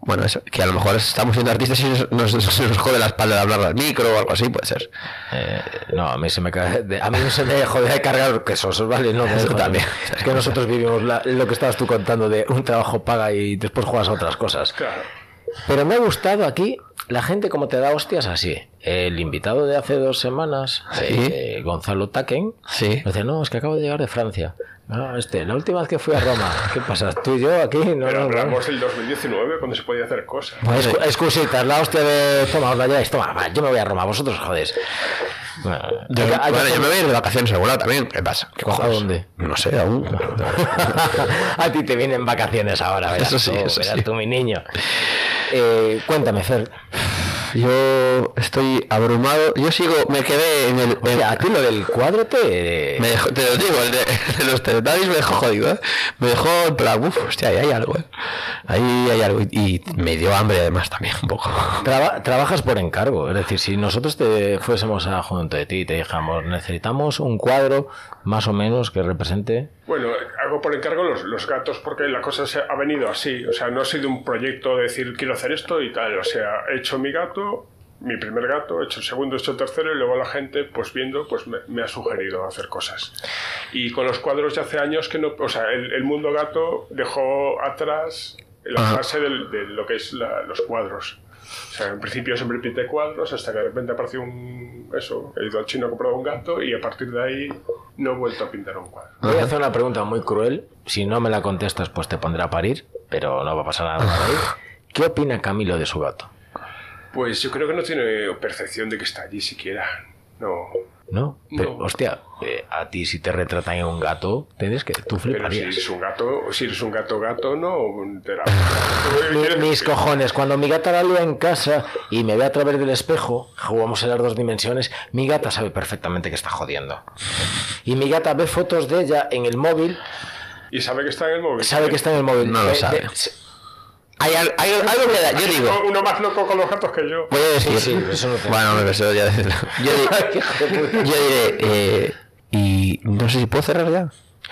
bueno, eso, que a lo mejor estamos siendo artistas y nos, nos, jode la espalda de hablar al micro o algo así, puede ser. Eh, no, a mí se me de- a mí no se me jode de cargar quesos, ¿vale? No, Eso también. Es que nosotros vivimos la- lo que estabas tú contando de un trabajo paga y después juegas a otras cosas. Claro. Pero me ha gustado aquí la gente como te da hostias así. El invitado de hace dos semanas, Sí. eh, Gonzalo Taken, Sí. me dice, no, es que acabo de llegar de Francia. No, este, la última vez que fui a Roma, ¿qué pasa? ¿Tú y yo aquí? No, Pero no, no. hablamos del 2019, cuando se podía hacer cosas. Excu- Excusitas, la hostia de toma, os la lleváis, toma, va, yo me voy a Roma, vosotros jodéis. Bueno, Yo, hay que- hay que bueno, yo hacer- me voy a ir de vacaciones a algún lado también. ¿Qué pasa? ¿Qué ¿A dónde? No sé, aún. a ti te vienen vacaciones ahora, verás Eso sí, tú, eso verás sí. tú, mi niño. Eh, cuéntame, Fer. Yo estoy abrumado. Yo sigo, me quedé en el. Hostia, a ti lo del cuadro te... me dejó- te lo digo, el de, el de los Teletubbies me dejó jodido, ¿eh? Me dejó en plan, uff, hostia, ahí hay algo, ¿eh? Ahí hay algo. Y, y me dio hambre además también, un poco. Traba- trabajas por encargo, es decir, si nosotros te fuésemos a junto de ti y te dijamos, necesitamos un cuadro más o menos que represente... Bueno, hago por encargo los, los gatos porque la cosa se ha venido así. O sea, no ha sido un proyecto de decir quiero hacer esto y tal. O sea, he hecho mi gato, mi primer gato, he hecho el segundo, he hecho el tercero y luego la gente, pues viendo, pues me, me ha sugerido hacer cosas. Y con los cuadros ya hace años que no... O sea, el, el mundo gato dejó atrás la fase del- de lo que es la- los cuadros. O sea, en principio siempre pinte cuadros hasta que de repente apareció un... Eso, he ido al chino a comprar un gato y a partir de ahí no he vuelto a pintar un cuadro. Voy a hacer una pregunta muy cruel. Si no me la contestas, pues te pondré a parir, pero no va a pasar nada por ahí. ¿Qué opina Camilo de su gato? Pues yo creo que no tiene percepción de que está allí siquiera. No. ¿No? Pero, No. hostia, eh, a ti si te retratan en un gato, tienes que. Tú Pero si fliparías. eres un gato, si eres un gato gato, no te la- Mi- mis cojones, cuando mi gata la lía en casa y me ve a través del espejo, jugamos en las dos dimensiones, mi gata sabe perfectamente que está jodiendo. Y mi gata ve fotos de ella en el móvil, Y sabe que está en el móvil. sabe que está en el móvil. No lo sabe. de- Hay, al- hay algo que da- yo digo, Uno- más loco con los gatos que yo. voy a decir, Sí, sí, eso no te- bueno, hombre, eso ya, yo, di- yo diré, eh, y no sé si puedo cerrar ya.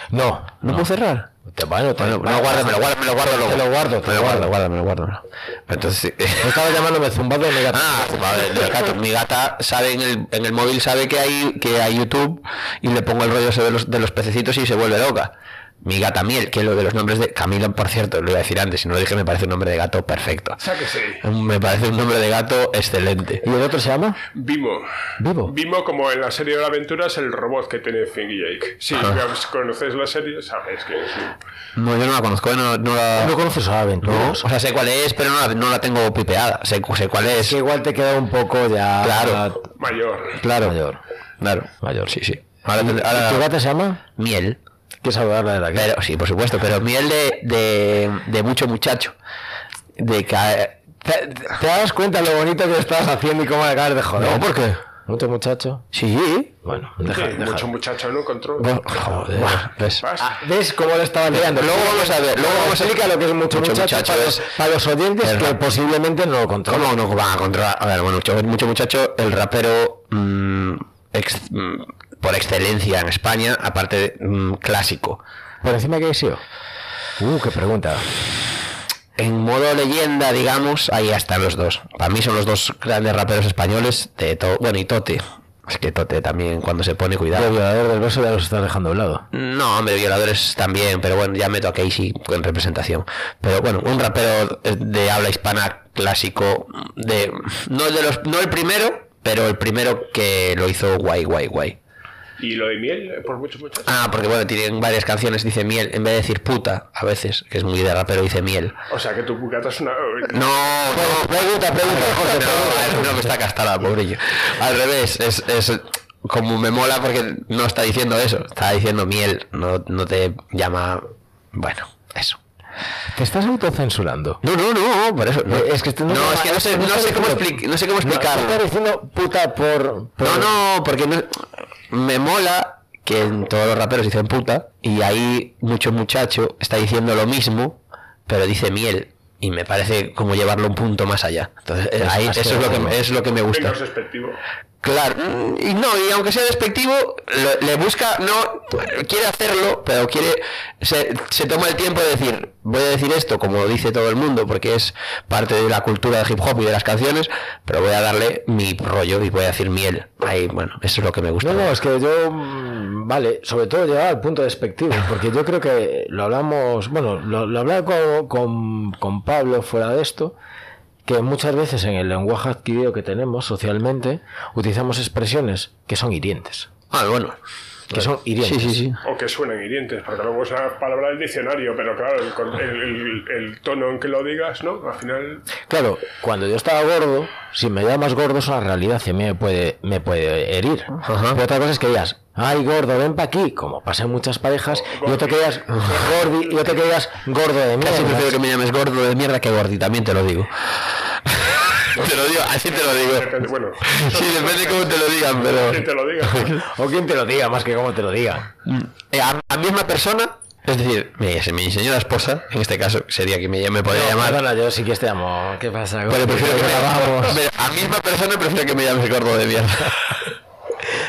No, ¿No, puedo cerrar? Te, bueno, te, Bueno, no, guárdamelo, guárdamelo, guárdalo. Te lo guardo, te me lo lo guardo, guardo. guárdamelo, guárdamelo. Entonces, Estaba llamándome zumbado de mi gata. Ah, del gato. Mi gata sabe en el, en el móvil sabe que hay que hay YouTube y le pongo el rollo ese de los, de los pececitos y se vuelve loca. Mi gata miel, que lo de los nombres de Camilo, por cierto, lo iba a decir antes, si no lo dije, me parece un nombre de gato perfecto. O sea que sí. Me parece un nombre de gato excelente. ¿Y el otro se llama? Vimo. Vivo. Vimo, como en la serie de la aventura, es el robot que tiene Finn y Jake. Si conoces la serie, sabes que es. No, yo no la conozco, no, no la... No conoces a No, Aventuras. o sea, sé cuál es, pero no la, no la tengo pipeada. Sé, sé cuál Es es. que igual te queda un poco ya. Claro. mayor. Claro. Mayor. Claro. Mayor. Sí, sí. Ahora, ¿Tu gata se llama? miel. Que saludarla de la Pero, sí, por supuesto, pero miel de, de, de mucho muchacho. De ca- ¿Te, te das cuenta lo bonito que estás haciendo y cómo acabas de joder? No, ¿por qué? ¿Mucho muchacho? Sí. Bueno, Sí, deja, deja. mucho muchacho no control. Bueno, joder. ¿ves? Ah, ¿Ves cómo le estaba liando? Luego vamos a ver, luego vamos a explicar lo que es mucho, Mucho muchacho, muchacho para, es- los, para los oyentes es que rap. posiblemente no lo controlan. ¿Cómo no van a controlar? A ver, bueno, mucho, mucho muchacho, el rapero mm, ex- mm, por excelencia en España, aparte de mm, clásico. ¿Por encima que sido? Uh, qué pregunta. En modo leyenda, digamos, ahí están los dos. Para mí son los dos grandes raperos españoles de todo. Bueno, y Tote. Es que Tote también cuando se pone El cuidado. violador del verso ya los estás dejando a un lado. No, hombre, violadores también, pero bueno, ya meto a Casey en representación. Pero bueno, un rapero de habla hispana clásico, de no de los, no el primero, pero el primero que lo hizo guay, guay, guay. Y lo de miel, eh, por mucho muchacho. Ah, porque bueno, tienen varias canciones, dice miel, en vez de decir puta, a veces, que es muy de rapero, dice miel. O sea que tu gata es una... No, no, pregunta, pregunta, Jorge, no, no, que está castada, pobrillo. Al revés, es, es como me mola porque no está diciendo eso, está diciendo miel, no, no te llama, bueno, eso. Te estás autocensurando. No, no, no, por eso. No, es que esto no, es que no sé, no sé cómo, diciendo- expli- no sé cómo No, explicarlo. estás diciendo puta por... por- No, no, porque no- me mola que en todos los raperos dicen puta y ahí mucho muchacho está diciendo lo mismo, pero dice miel y me parece como llevarlo un punto más allá. Entonces, eh, Es ahí, eso es lo que, algo. es lo que me gusta. Menos despectivo. Claro, y no, y aunque sea despectivo, lo- le busca, no, quiere hacerlo, pero quiere, se, se toma el tiempo de decir, voy a decir esto como dice todo el mundo, porque es parte de la cultura de hip hop y de las canciones, pero voy a darle mi rollo y voy a decir miel. Ahí, bueno, eso es lo que me gusta. No, no, es que yo, mm, vale, sobre todo llegar al punto despectivo, porque yo creo que lo hablamos, bueno, lo, lo hablaba con, con, con Pablo fuera de esto, que muchas veces en el lenguaje adquirido que tenemos socialmente utilizamos expresiones que son hirientes, Ah, bueno. que son hirientes. Sí, sí, sí. O que suenan hirientes, porque luego es una palabra del diccionario, pero claro, el, con- el- el- el tono en que lo digas, ¿no? Al final... Claro, cuando yo estaba gordo, si me llamas gordo es una realidad mí me puede, me puede herir. Pero otra cosa es que digas, ay gordo, ven pa' aquí, como pasa en muchas parejas, y otro que digas gordi, y otro que digas gordo de Casi prefiero mierda. que me llames gordo de mierda que gordi, también te lo digo. te lo digo, así te lo digo. Bueno, Sí, depende cómo te lo digan, pero... quien te lo diga. O quien te lo diga, más que cómo te lo diga. Eh, a la misma persona, es decir, mi, mi señora esposa, en este caso sería que me, me podría llamar. Perdona, yo sí que te amo. ¿Qué pasa? Pero prefiero que me, a misma persona prefiero que me llames gordo de mierda.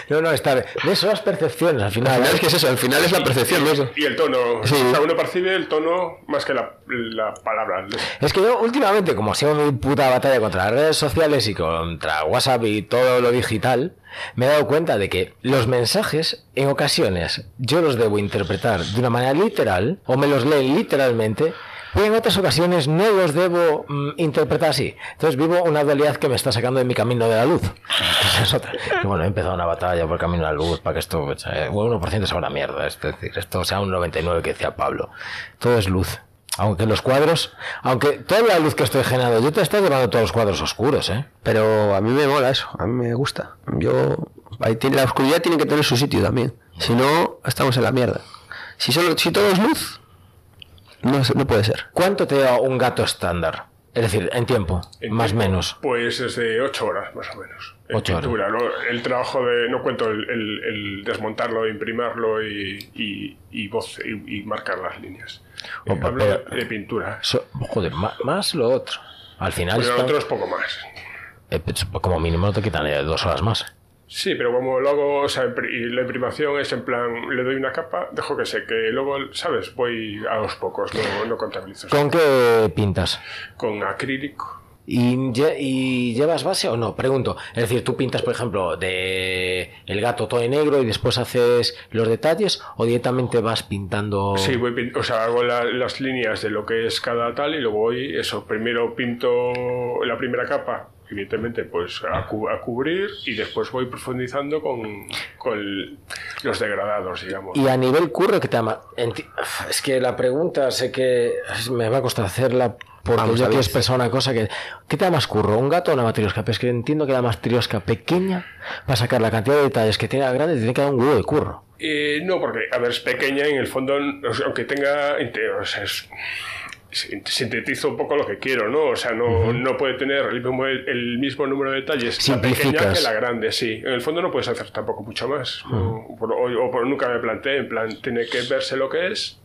No, no, está bien. ¿Ves? Son las percepciones al Al final. ¿eh? es que es eso, al final es la percepción, ¿no? Eso. Y el tono. Sí. O sea, uno percibe el tono más que la, la palabra. Es que yo últimamente, como ha sido mi puta batalla contra las redes sociales y contra WhatsApp y todo lo digital, me he dado cuenta de que los mensajes, en ocasiones, yo los debo interpretar de una manera literal, o me los leen literalmente, Pero en otras ocasiones no los debo mm, interpretar así. Entonces vivo una dualidad que me está sacando de mi camino de la luz. Es otra. Y bueno, he empezado una batalla por el camino de la luz para que esto, pues, eh, un 1% sea una mierda. Es decir, esto sea un 99% que decía Pablo. Todo es luz. Aunque los cuadros, aunque toda la luz que estoy generando, yo te estoy llevando todos los cuadros oscuros, ¿eh? Pero a mí me mola eso, a mí me gusta. Yo ahí tiene, la oscuridad tiene que tener su sitio también. Si no, estamos en la mierda. Si solo si todo es luz, no, no puede ser. ¿Cuánto te da un gato estándar? Es decir, en tiempo, En más o menos. Pues es de 8 horas, más o menos. En Ocho horas. pintura, ¿no? El trabajo de, no cuento el, el- el desmontarlo, imprimarlo y, y, y, voz- y- y marcar las líneas. Eh, Opa, hablo de, pero- de pintura. So- joder, más, lo otro. Al final, Pero está- otro es poco más. eh, pues, como mínimo no te quitan eh, dos horas más. Sí, pero como lo hago, o sea, y la imprimación es en plan, le doy una capa, dejo que seque, luego, ¿sabes? Voy a los pocos, no, no contabilizo. ¿Con qué pintas? Con acrílico. ¿Y, lle- y llevas base o no? Pregunto. Es decir, tú pintas, por ejemplo, de el gato todo en negro y después haces los detalles o directamente vas pintando. Sí, voy pin- o sea, hago la- las líneas de lo que es cada tal y luego voy, eso, primero pinto la primera capa, evidentemente, pues a, cu- a cubrir y después voy profundizando con, con el- los degradados, digamos. Y a nivel curro, ¿qué te llama? Enti- Es que la pregunta sé que me va a costar hacerla porque Vamos yo ver. expresar una cosa que... ¿Qué te da más curro? ¿Un gato o una matriosca? Pero es que entiendo que la matriosca pequeña para sacar la cantidad de detalles que tiene la grande tiene que dar un huevo de curro. Eh, no, porque, a ver, es pequeña en el fondo, aunque tenga, o sea, es- sin- sintetizo un poco lo que quiero, ¿no? O sea, no, no puede tener el mismo, el mismo número de detalles la pequeña que la grande, sí. En el fondo no puedes hacer tampoco mucho más. o, o- o por- nunca me planteé, en plan, tiene que verse lo que es.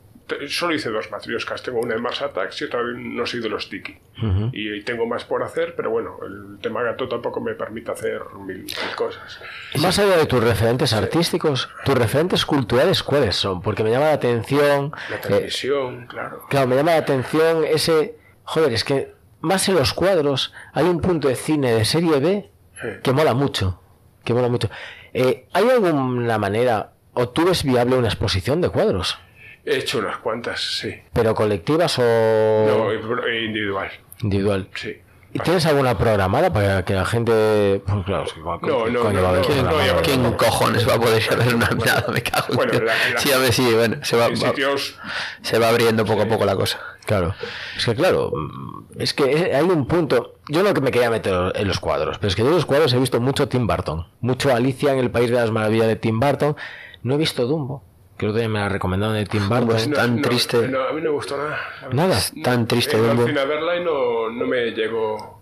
Solo hice dos matrioscas, tengo una en Mars Attacks y otra No soy de los Tiki. Y tengo más por hacer, pero bueno, el tema gato tampoco me permite hacer mil, mil cosas. Más allá de tus referentes artísticos, tus referentes culturales, ¿cuáles son? Porque me llama la atención... La eh, televisión, claro. Claro, me llama la atención ese... Joder, es que más en los cuadros hay un punto de cine de serie B que mola mucho. Que mola mucho. Eh, ¿Hay alguna manera, o tú ves viable una exposición de cuadros? He hecho unas cuantas, sí. ¿Pero colectivas o No, eh, individual, individual? sí. ¿Y tienes alguna programada para que la gente... Pues claro, No, no, coño no, va a no, no, ya- ¿Quién cojones va a poder ver una mirada? Me cago en Bueno, la- la- Sí, a ver, sí, bueno, se va, En va- sitios se va abriendo poco a poco la cosa. Claro. Es que claro, es que hay un punto. Yo no que me quería meter en los cuadros, pero es que yo en los cuadros he visto mucho Tim Burton, mucho Alicia en el País de las Maravillas de Tim Burton. No he visto Dumbo, que otro día me la recomendaron de Tim Burton. es tan triste. No, a mí no me gustó nada. Nada. Tan triste, al Dumbo. a verla y no, no me llegó.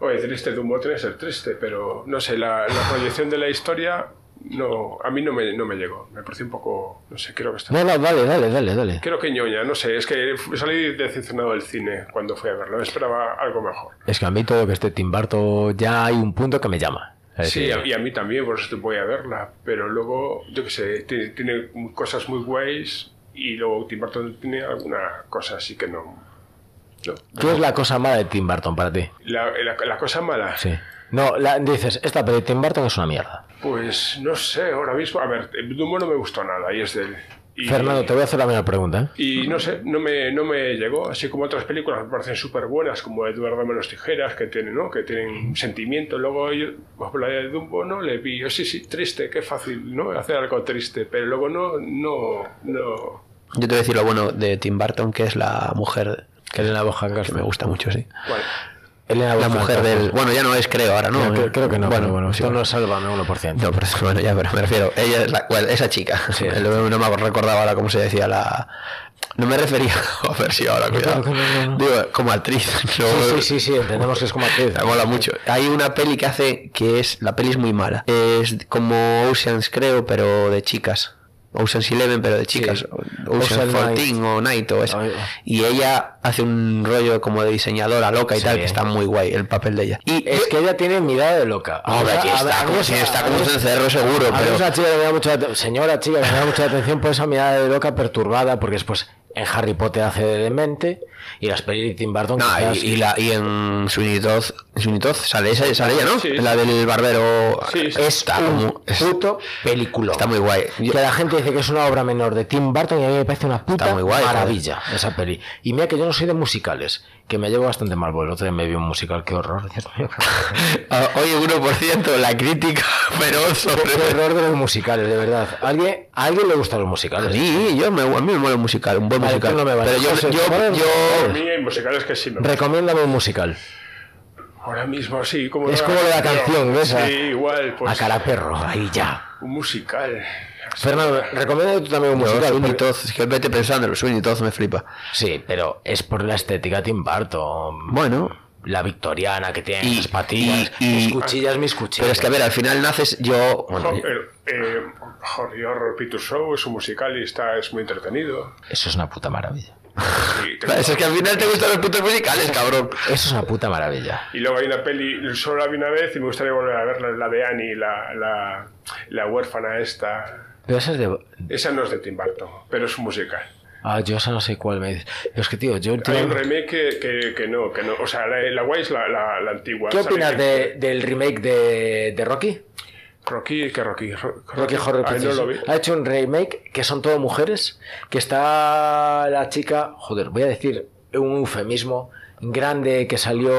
Oye, triste Dumbo tiene que ser triste, pero no sé, la, la proyección de la historia no, a mí no me, no me llegó. Me pareció un poco, no sé, creo que está. No, no, dale, dale, dale, dale. Creo que ñoña, no sé, es que salí decepcionado del cine cuando fui a verlo, esperaba algo mejor. Es que a mí todo lo que esté Tim Burton ya hay un punto que me llama. Sí, y a mí también, por eso voy a verla. Pero luego, yo qué sé, tiene, tiene cosas muy guays y luego Tim Burton tiene alguna cosa así que no. no. ¿Qué es la cosa mala de Tim Burton para ti? La, la- la cosa mala, Sí. No, la- dices, esta peli de Tim Burton es una mierda. pues no sé, ahora mismo. A ver, Dumbo no me gustó nada y es de él. Y, Fernando, te voy a hacer la misma pregunta. ¿eh? Y no sé, no me, no me llegó, así como otras películas me parecen súper buenas, como Eduardo Menos Tijeras, que tienen, ¿no? que tienen sentimiento. Luego, yo, ejemplo, la de Dumbo, ¿no? Le vi, oh, sí, sí, triste, qué fácil, ¿no? Hacer algo triste, pero luego no, no, no. Yo te voy a decir lo bueno de Tim Burton, que es la mujer Que Elena Bohan que me gusta mucho, sí. Bueno, Elena La mujer del... Bueno, ya no es, creo, ahora, ¿no? Creo, creo que no, Bueno, bueno, bueno, sí, no salva 1%. No, pero bueno, ya, pero me refiero. Ella es la, bueno, esa chica. No, no me recordaba ahora cómo se decía la. No me refería. A ver si ahora, cuidado. no, no, no. Digo, como actriz. Sí, sí, sí, sí, entendemos que es como actriz. Me mola mucho. Hay una peli que hace que es. La peli es muy mala. Es como Oceans, creo, pero de chicas. Oceans Eleven, pero de chicas. Oceans Ocean 14 o Night o eso. Y ella hace un rollo como de diseñadora loca y Sí. tal, que está muy guay el papel de ella. Y Es que ella tiene mirada de loca. Hombre, aquí está, como si está a como un cencerro seguro, A pero. una chica que me da mucha señora chica que me da mucha atención por esa mirada de loca perturbada, porque después en Harry Potter hace de demente Y las pelis de Tim Burton. No, y, y la, y en Sweeney Todd, en Sweeney Todd sale esa, sale ella, ¿no? Sí, la del barbero. Sí, sí. Está un como- es- puto película. está muy guay. Yo- Que la gente dice que es una obra menor de Tim Burton y a mí me parece una puta maravilla esa peli. Y mira que yo no soy de musicales, que me llevo bastante mal, porque el otro día me vi un musical, qué horror. Dios mío. Oye, 1%, la crítica feroz sobre. Qué horror de los musicales, de verdad. ¿A alguien, ¿A alguien le gustan los musicales? Sí, yo me, a mí me mola un musical, un buen musical. no me. Pero yo, José, yo, ¿te mola? A yo, mí hay musicales que sí me Recomiéndame un musical. Ahora mismo sí, como Es como la canción, ¿ves? Sí, igual, pues a cara perro, ahí ya. un musical. Fernando, recomiéndame tú también un musical. Todd, es que vete pensando, el Sweeney Todd me flipa. Sí, pero es por la estética Tim Burton. Bueno, La victoriana que tiene Y- las patillas. y- y- mis cuchillas, mis cuchillas. pero es que a ver, al final naces yo. Bueno, Jo- el, eh, Horror Horror Picture Show es un musical y está, es muy entretenido. Eso es una puta maravilla. Y, te- es que al final te gustan los putos musicales, cabrón. Eso es una puta maravilla. y luego hay una peli, solo la vi una vez y me gustaría volver a verla, la de Annie, la, la, la huérfana esta. Pero esa es de. Esa no es de Tim Burton, pero es un musical. Ah, yo esa no sé cuál me dices. Pero es que, tío, yo Hay un remake que, que, que no, que no. O sea, la, la guay es la, la, la antigua. ¿Qué opinas de- del remake de, de Rocky? Rocky, que Rocky. Ro- Rocky Horror Ay, Picture no. Ha hecho un remake que son todo mujeres, que está la chica, joder, voy a decir un eufemismo grande que salió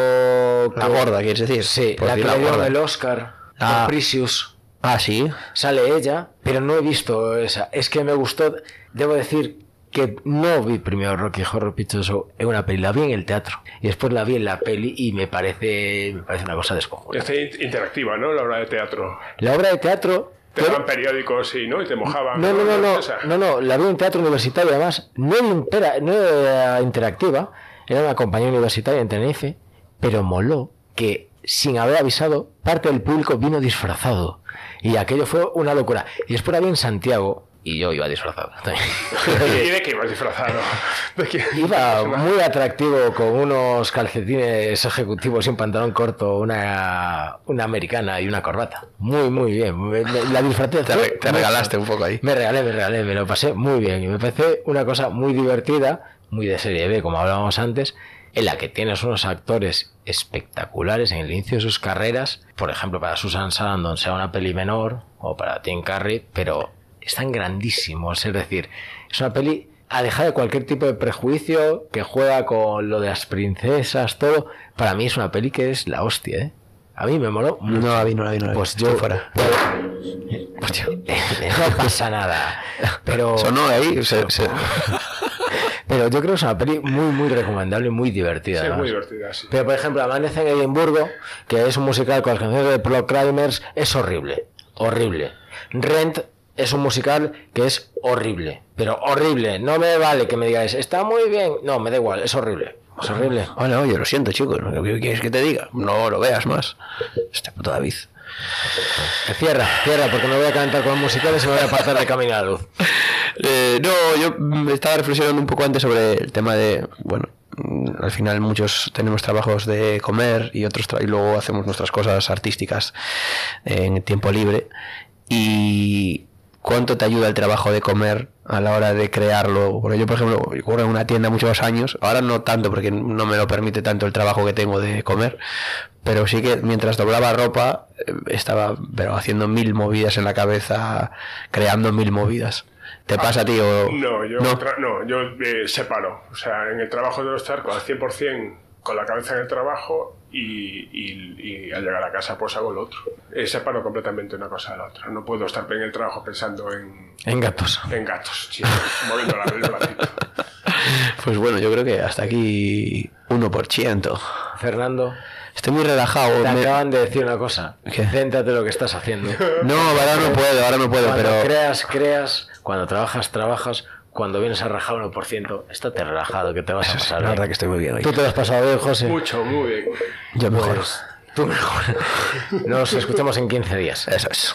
La gorda, quieres decir. Sí, la que le el Oscar Ah. Precious. Ah, sí. Sale ella, pero no he visto esa. Es que me gustó, debo decir que no vi primero Rocky Horror Picture Show en una peli, la vi en el teatro y después la vi en la peli y me parece me parece una cosa descojonante. Está in- interactiva, ¿no? La obra de teatro. La obra de teatro Te daban periódicos y, ¿no? Y te mojaban. No, no, no, no, no, no, la vi en teatro universitario además, no era, no era interactiva, era una compañía universitaria en Tenerife, pero moló que sin haber avisado, parte del público vino disfrazado. Y aquello fue una locura. Y después vi en Santiago, y yo iba disfrazado. ¿Y de qué ibas disfrazado? ¿De qué? Iba muy atractivo con unos calcetines ejecutivos y un pantalón corto, una, una americana y una corbata. Muy, muy bien. La disfraté. Te, re- te regalaste un poco ahí. Me regalé, me regalé, me lo pasé muy bien. Y me parece una cosa muy divertida, muy de serie B, como hablábamos antes, en la que tienes unos actores espectaculares en el inicio de sus carreras. Por ejemplo, para Susan Sarandon sea una peli menor, o para Tim Curry, pero están grandísimos. Es decir, es una peli alejada de cualquier tipo de prejuicio, que juega con lo de las princesas, todo. Para mí es una peli que es la hostia, ¿eh? A mí me moló mucho. No la vi, no la vi, no la vi. Pues yo fuera. Hostia, no pasa nada. Pero, Sonó ahí. se- se- pero yo creo que es una peli muy, muy recomendable y muy divertida. Sí, muy divertida, sí. Pero, por ejemplo, Amanece en Edimburgo, que es un musical con las canciones de Paul Kramers, es horrible. Horrible. Rent es un musical que es horrible. Pero horrible. No me vale que me digáis, está muy bien. No, me da igual, es horrible. Es horrible. Oye, oye, lo siento, chicos. ¿Qué quieres que te diga? No lo veas más. Este puto David. Cierra, cierra, porque me voy a calentar con musicales y me voy a apartar de camino a la luz. Eh, no, yo mm, estaba reflexionando un poco antes sobre el tema de, bueno, mm, al final muchos tenemos trabajos de comer y otros y luego hacemos nuestras cosas artísticas en tiempo libre y cuánto te ayuda el trabajo de comer a la hora de crearlo. Yo, por ejemplo, ocurre en una tienda muchos años, ahora no tanto porque no me lo permite tanto el trabajo que tengo de comer, pero sí que mientras doblaba ropa eh, estaba pero haciendo mil movidas en la cabeza, creando mil movidas. ¿Te pasa a ti o No, yo, no? yo eh, separo. O sea, en el trabajo debo estar con al 100% con la cabeza en el trabajo y, y- y al llegar a casa pues hago lo otro. Eh, separo completamente una cosa de la otra. No puedo estar en el trabajo pensando en, En gatos. en gatos, sí, moviendo la- el bracito. Pues bueno, yo creo que hasta aquí 1%. Fernando, Estoy muy relajado. te me- acaban de decir una cosa. ¿Qué? Céntrate en lo que estás haciendo. No, ahora no puedo, ahora no puedo, Cuando pero... creas, creas. Cuando trabajas, trabajas. Cuando vienes a rajar 1%, estate relajado, que te vas a pasar. La verdad que estoy muy bien hoy. ¿Tú te lo has pasado bien, José? Mucho, muy bien. Yo mejor. Pues, tú mejor. Nos escuchamos en 15 días. Eso es.